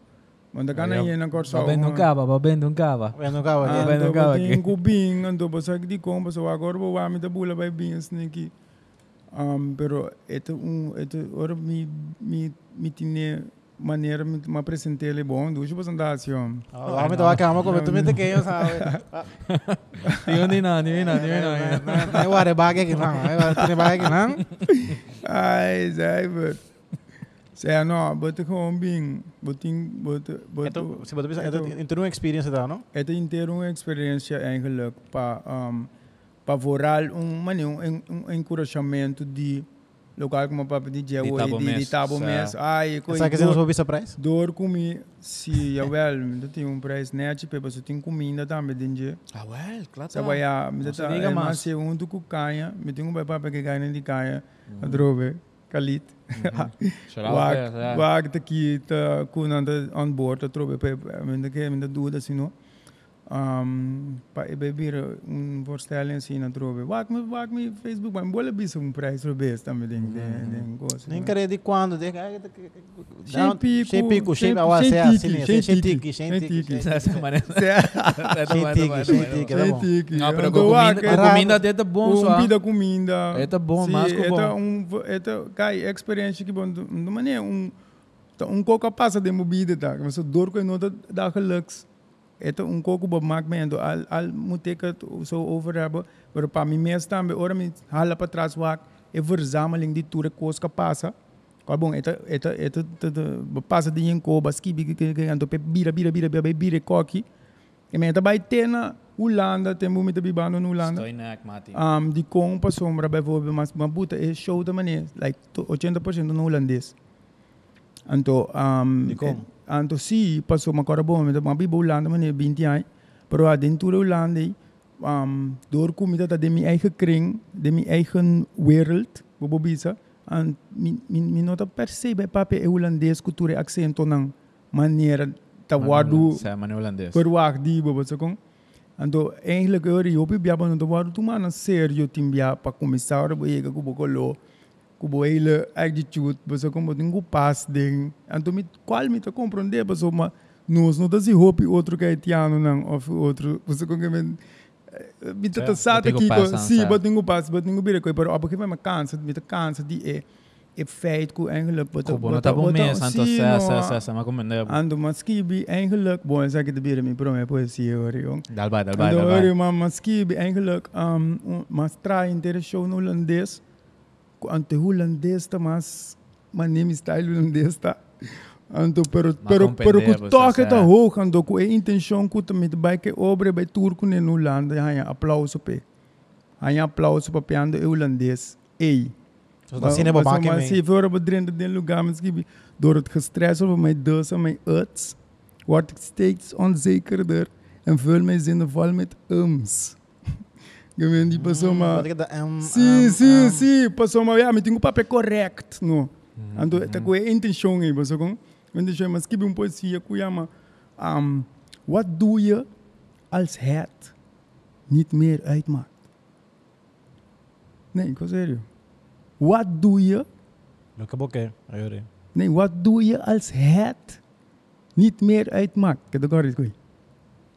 Want dat kan Ah, aan ja. je in een korso. Babendo um cava, babendo um cava. Não aqui. vai no carro aqui. Ando bing, ando basa di kom, basa agora vou lá me da bula vai bing sniki. Um, pero ito um, ito ora mi mi mi tine maneira me me apresentei ele bom, duas basa andação. Ah, me tava calma, como tu me te queio, sabe? Tingnan din na, tingnan na, tingnan na. Não é bagay aqui não, é tem bagay aqui não. Ai, zai, but. Say no, but gewoon bing, boting, but but Então, se você pensa, então uma experiência da, não? Het inteiro uma experiência eigenlijk para um, para vorar um, mano, um, um encorajamento de local como papo de dia De hoje, de Mes, Tabo Mes. Ai, coi, Sabe que você não soube essa price? dor comi, se <laughs> jawel, eu tenho um preço net, pepa, só tem comida também de dia. Ah, well, claro. Sa baya, me diga é mais. mas se um do kaya, me tenho um papo que ganha de kaya, a drobe, kalit. <laughs> Wag, wag te ki te kunan te on board pe men de ke men de doe dat sino. Um, pa e beber een voorstelling zien na trobe. Wag me wag me Facebook maar bolle bis een prijs voor best dan ding den den goes. Nem querer de quando, de Sem pico, sem pico, é sem sem tique, tique, sem sem tique. tique. sem Essa maneira. Sem tique, tá bom. Não, pero com comida, é- com comida dentro é bom só. pida comida. É tá bom, mas é bom. tá um é tá cai experiência que bom de maneira um tá um coco passa de mobile tá, mas dor não tá da geluks. É tá um coco bo maak me ando al al het zo over hebben. Maar para mim mesmo também, ora me hala para trás wak, é verzameling de toere koos. Qual bom, é tá é tá é tá passa de inko, baski bi que que ando pe bira bira bira bira bira coque. E me ter na Holanda, tem muito bibano na Holanda. Estou inak, Mati. Um, die kon pa sombra bijvoorbeeld, mas maar boete is show de manier, like to- 80% no holandês. Anto, um, Die kon? Eh, Anto si, passou uma cora bom, mas uma bibo Holanda manier 20 jaar. Pero a dentro Holanda, um, door comida dat de mijn eigen kring, de mijn eigen wereld, bobobisa. En min min min nota per se bij papa e holandês cultura accento nang manier ta wadu Sa mano holandês. perwak di bobo sa kong. Ando eigenlijk er yo pi biaba no wadu tu mana sério tim bia pa comissário bo yega kubo kolo kubo hele attitude bo sa kong bo tingu pas ding. Ando mit qual mit a compreender bo so ma nos no dasi hopi outro que haitiano nang of outro bo sa kong men mit Certo, ta sata botingo ki pas, ko ah, si certo. bo tingu pas bo tingu bire ko pero abo que me cansa mit a cansa di e e feit ko eigenlijk bo Kubo no tá bom mês, anto sa sa sa sa macomenda. Ando maskibi eigenlijk, bon, zeg ik de bier mijn pro mijn poëzie hoor, jong. Dalba, dalba, Ando hoor, maar maskibi eigenlijk, um, mas try in deze show no holandês, ante holandês ta mas, mas nem me style holandês ta. Ando pero Ma pero pero compreender, ku você toque ta sabe. hoog, ando ku e intention ku te met bij ke obre bij turco in Holanda, ja ja aplauso pe. Hanya aplauso pa piando e holandês. Ei. Zoals dat zien hebben Maar- bakken maar mee. zie voor op het drinken den lugar misschien door het gestress over mijn dus en mijn uits word ik steeds onzekerder en vul mijn zinnen vol met ums. Gemeen die persoon maar. Wat ik dat, um, Sim, um, sim, um, sim. Passou mal, ja, mas tem um papel correto, no. Mhm. Ando, tá com a intenção aí, passou com. Intenção, mas que um poesia que chama, um, what doe je als het niet meer uitmaakt? Nee, ik was serieus. Wat doe je, Lo que ayore. nee, wat doe je als het niet meer uitmaakt? Kijk, dat hoor ik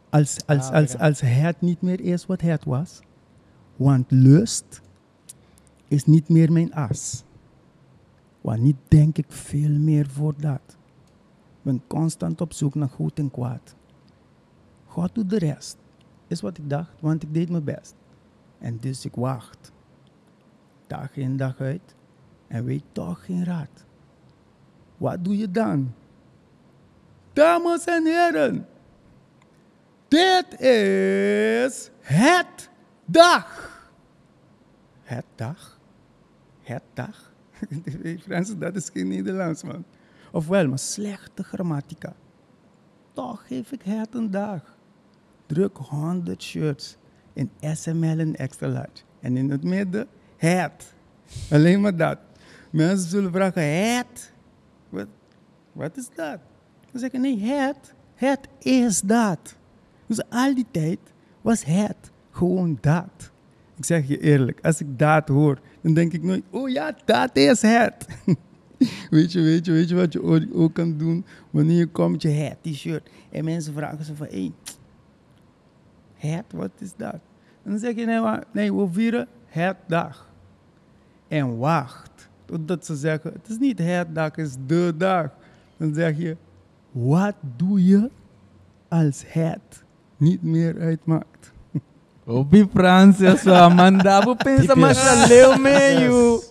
Als, als, Ah, als, als het niet meer is wat het was. Want lust is niet meer mijn as. Want niet denk ik veel meer voor dat. Ik ben constant op zoek naar goed en kwaad. God doet de rest. Is wat ik dacht, want ik deed mijn best. En dus ik wacht. dag in dag uit en weet toch geen raad. Wat doe je dan? Dames en heren, dit is het dag. Het dag? Het dag? <laughs> Frans, dat is geen Nederlands, man. Ofwel, maar slechte grammatica. Toch geef ik het een dag. Druk 100 shirts in SML en extra large. En in het midden, het. Alleen maar dat. Mensen zullen vragen, het? Wat, wat is dat? Dan zeg ik, nee, het. Het is dat. Dus al die tijd was het gewoon dat. Ik zeg je eerlijk, als ik dat hoor, dan denk ik nooit, oh ja, dat is het. <laughs> weet je, weet je, weet je wat je ook- kan doen wanneer je komt met je het t-shirt en mensen vragen ze van, hé, het, wat is dat? Dan zeg je, nee, nee, we vieren het dag. En wacht totdat ze zeggen, het is niet het dag, het is de dag. Dan zeg je, wat doe je als het niet meer uitmaakt? Obi Francis, mandavo pensa mas leu meio.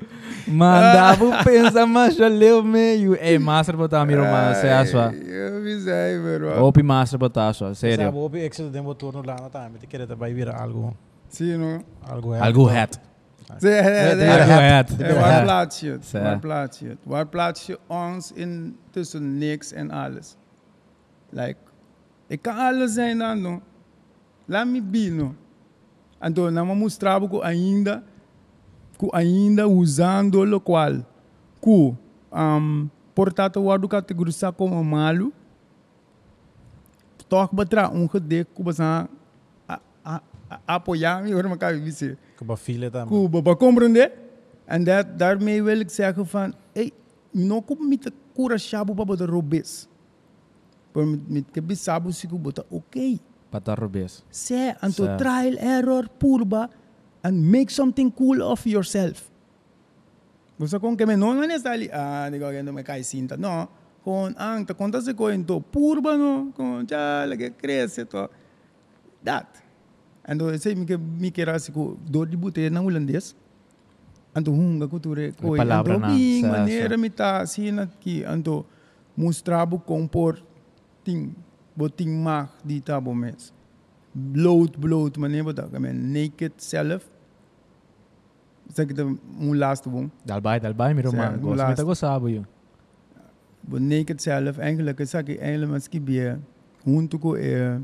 Mandavo pensa mas leu meio. Ei, master botar miro mas se aswa. Eu vi aí, bro. Opi master botar aswa, Sabe, sério. o excesso de motor no lana também. Te querer vai virar algo. Sim, não? Algo é. Algo é, é, Algo é. het. É, waar plaats je het? Zo. Waar plaats je het? Waar plaats je ons in tussen niks en alles? Like, ik kan alles zijn dan, no? Laat me be, no? Então, nós que ainda, que ainda usando o qual, que, um, portanto, o ado categorizar como malo, toch betra um que você a, apoiar, me hoor elkaar vissen. Que ba filha também. Cuba, para compreender? En dat, daarmee wil ik zeggen van, hey, não como de cura chabo para botar robes. Met met que bisabo se que botar ok. Patar rubes. Se, anto Sa- trial error purba and make something cool of yourself. Você com que me não é ali, ah, digo que não me cai cinta, não. Com ang, te conta se com então purba no, com já, que cresce to. Dat. Ando sei me que me que era se dor de botella na holandês. Ando hunga cultura coi. Ando na- bem maneira me tá assim aqui, ando mostrabo comporting, boting mag die tabo mes. Bloot, bloot, maneira botar, que naked self. Zeg ik de mijn laatste boom. Dalbay, dalbay miro Sa- man. Gos last- mita go sabo yun. But naked self, eigenlijk is ik eigenlijk que bia. Junto com é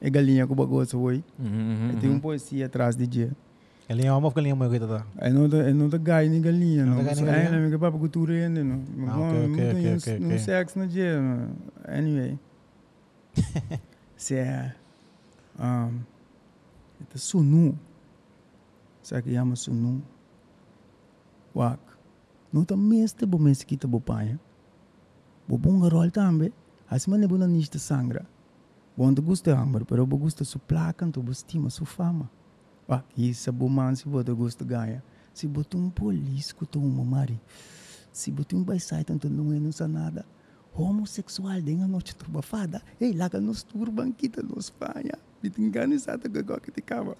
é galinha com bagoso foi. Mhm, E tem um poesia atrás de dia. Galinha uma, galinha uma coisa tá. É não é não da gai ni galinha, Não não. So, galinha? Eigenlijk me papo cultura ainda, não. Ok, Não ok. sexo no dia, não. Anyway se é um, sunu sa é yama é sunu wak. Nota tá meste tá bo meste kita bo paya bo bunga rol tambe tá, asma ne buna nista sangra. Bo ando gusta hambar pero bo gusta su placa to bo stima su fama. Wak isa bo man si bo to gusta ganha se botou um polisco to uma mari. Se botou um paisai tanto não é não sa nada. Homossexual, denga noite turbafada. Ei, laga nos turban, kita nos panha. Bitingani sa ta gago que te cava.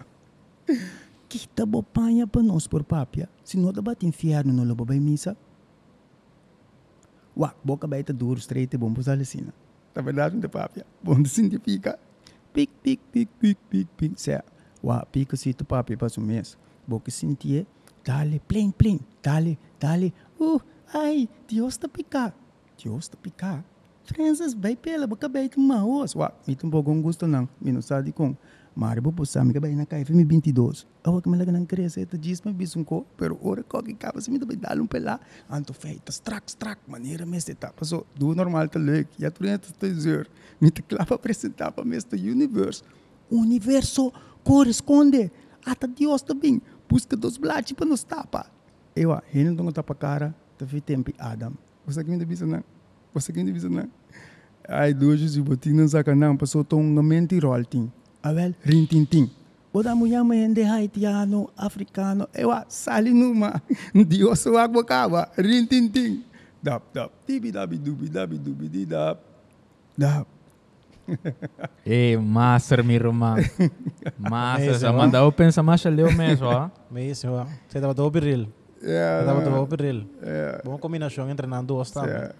Kita bo panha pa nós por papia. Se não dá bate inferno no lobo vai missa. Wak, boca baita duro, straight, bom pus alicina. Na verdade, não papia. Bom, significa. Pic, pic, pic, pic, pic, pic. Sé, wak, pica se tu papia para o mês. Boca sentia, dale, plim, plim, dale, dale. Uh, ai, Deus tá picar. Deus tá picar. Francis, vai pela, boca baita maos. Wak, me tem um pouco gosto não. Me não sabe com. Mari bo po sami ka ba na femi 22. Awa ka malaga ng krese ito jis ma bisun ko pero ora ko ki kapa simi tabay dalong pela anto fei tas trak trak maneira mes de tapa so do normal te leuk ja tu net te zeur met te klapa apresentar pa mes te universe universo corresponde ata Dios ta bing busca dos blati pa nos tapa ewa hinin tong tapa cara te fi tempi Adam Você que me bisa na Você que me bisa na Ai, dojo si botin ng sakanang paso tong ngamenti rolting. Awel, rintinting. Oda mo yama hindi Haitiano, Africano, ewa, sali numa. <laughs> Diyos wag mo kawa, rintinting. Dap, dap, tibi dabi dubi dabi dubi di dap. Dap. <laughs> Ei, master mi Roma. <laughs> Master, Amazing, sa huh? manda open sa masha leo mesmo, ah. Mesmo, ó. Você tava todo birril. Yeah, Você tava no, todo birril. yeah, Boa combinação entre nós duas, tá? yeah,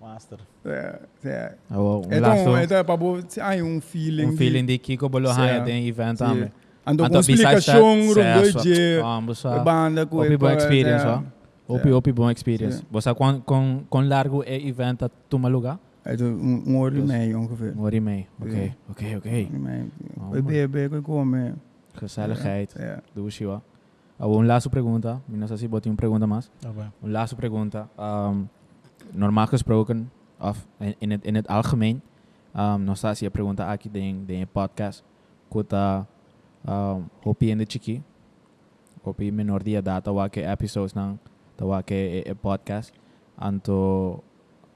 Master. yeah, yeah. Oh, um Então, laço, então, para você, ai, um feeling. um feeling de Kiko bolo Sim. haya tem event Sim. também. Ando com Anto, besides that, explicação, sim, do so- dia, ambos, a ah, banda com Opi bom experience, é, ó. Opi, opi bom experience. Sim. Você com com com largo é event a tuma lugar? É de um, um hora e meio, ongeveer. Um hora e meio. Ok, Sim. ok, ok. Hora e meio. Oh, Vai beber, vai comer. Gezelligheid. É. Do Shiva. Ah, uma laatste pergunta. Ik não sei se botem uma pergunta mais. Tá bem. Een laatste pergunta. Um, normaal gesproken, of in, in, het, in het algemeen, um, nós fazemos a pergunta aqui em em podcast, kuta um, hopi de chiki, hopi menor dia data wa ke episodes nang tawa ke e, e podcast, anto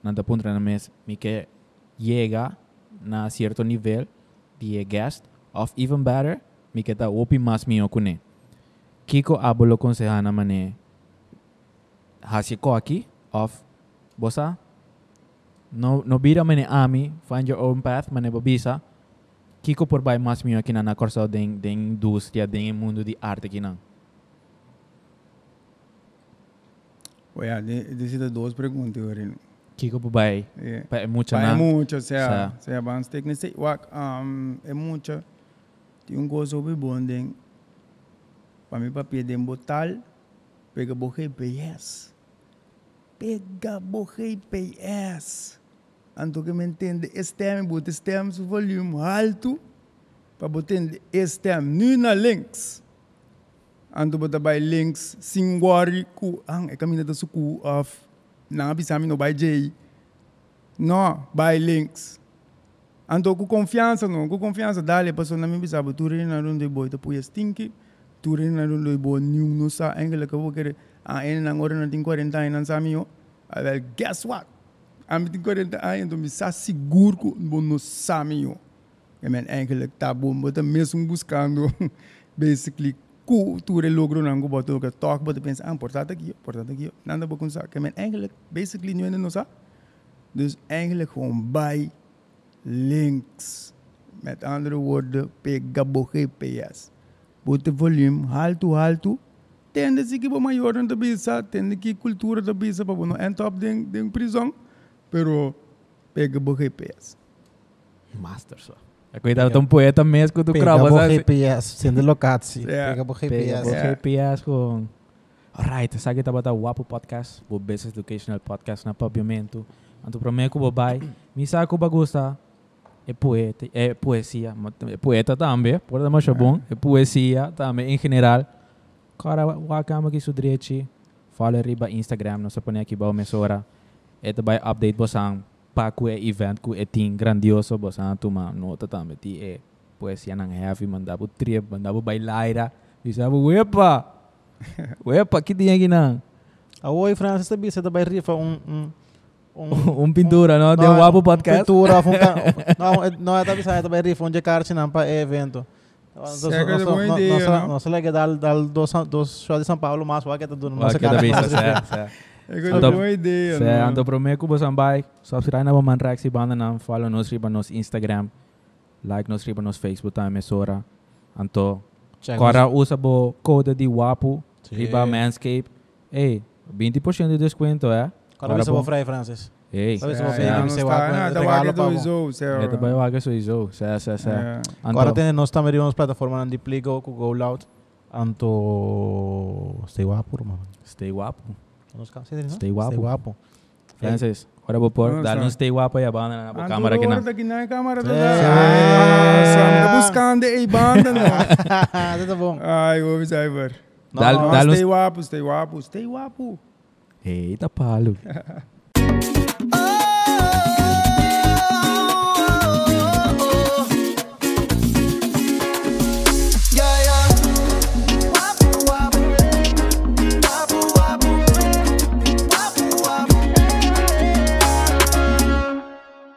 nanta punto na mes mi que llega na cierto nivel de guest, of even better, mi que ta hopi mas mio kune. Kiko abolo konsehana mane hasi ko aqui of bosa no no bira mane ami find your own path mane babisa Kiko por bai mas mio aqui na na corso den den indústria den mundo de arte aqui Ja, dit zitten duas perguntas hoor. Kiko por bai É. pa é muito Mas é na muito, sea, Sim. o sea, vamos ter que um, é muito. Tem um gosto sobre bom den. Para mim papel den botal, pega bo GPS. Pega bo GPS. Anto que me entende, stem, bota stem su volume alto, para botar stem nu na links. Anto bota by links, singwari ku, ang, é caminho da suku of, na bisami no by J. No, by links. Anto com confiança, não, com confiança, dali, passou na minha bisaba, tu rin na runde boy, tu puya stinky, tu rin na runde boy, nenhum não sa, engela que vou querer, ah, ele na agora não tem 40 anos, não sabe eu. Ah, well, guess what? Ah, me tem 40 anos, então me sa seguro que eu não sabe eu. Eu men eigenlijk tá bom, mas mesmo buscando, <laughs> basically, cultura logro não go boto que talk, boto pensa, ah, portado aqui, portado aqui, nada bom com sa, que men eigenlijk, basically, não é não sa. Dus eigenlijk gewoon bij links. Met andere woorden, pega bo GPS. Bote volume, halto, halto. Tende se que bo maior não bisa, tende que cultura da bisa para não end up den den prisão. Pero pega bo GPS. master só é cuidado tão poeta mesmo que tu Pega crava bo sabe GPS, sendo locatie. Ja. Pega Pega GPS. po Yeah. GPS com Alright, sa kita bata Wapo Podcast, o Business Educational Podcast na paviamento. Anto prometo ko babai, misa ko bagusta, é poeta, é poesia, ma- é poeta também, por dar mais bom, é poesia também em geral. Cara, wakama ki sudrechi, follow riba Instagram, no sa pone aqui ba mesora. Ito ba update bosang pa ku e event ku e ting grandioso bosang tuma nota também ti e poesia nang heavy mandabo trip, mandabo bailaira. Bisa bo wepa. Wepa, <laughs> que tinha aqui não? A oi, Francis, também você também rifa um... um um pintura, não? Deu Wapo Podcast. Pintura, um ca- não, é- não, é também sai também rifa um de carte não para evento. Cerca de boa ideia, não? Nossa, legal dar dar dos dos shows de São Paulo, mas o que tá dando Wah, nossa kita cara. bisa, mas saya, rifa. saya. Ik heb Ando- een mooie idee. Saya, anto prometo ko sampai. Subscribe na ba man reaksi banda na follow nos riba nos Instagram. Like nos riba nos Facebook ta emissora. Anto, Check agora usa bo code de Wapo, riba Manscape. Ei, 20% de desconto, é? Agora você vai Frei Francis. Ei, não não, ito ba yung aga so iso? Saya. Ja. Agora Anto, tem nós também temos plataforma de Pligo com Go Loud. Anto stay wapo, mano. stay Wapo. Nos de Stay wapo. Stay wapo. Francis, agora vou pôr, Nossa. dá um stay Wapo aí a banda na câmera aqui de na. woorden dat je naar de camera Sam, de buscando e banda não. <laughs> Tá bom. Ai, ouve cyber. Dá- Não, dá-lhe uns- stay wapo, stay wapo, stay wapo. Eita, palo. Oh,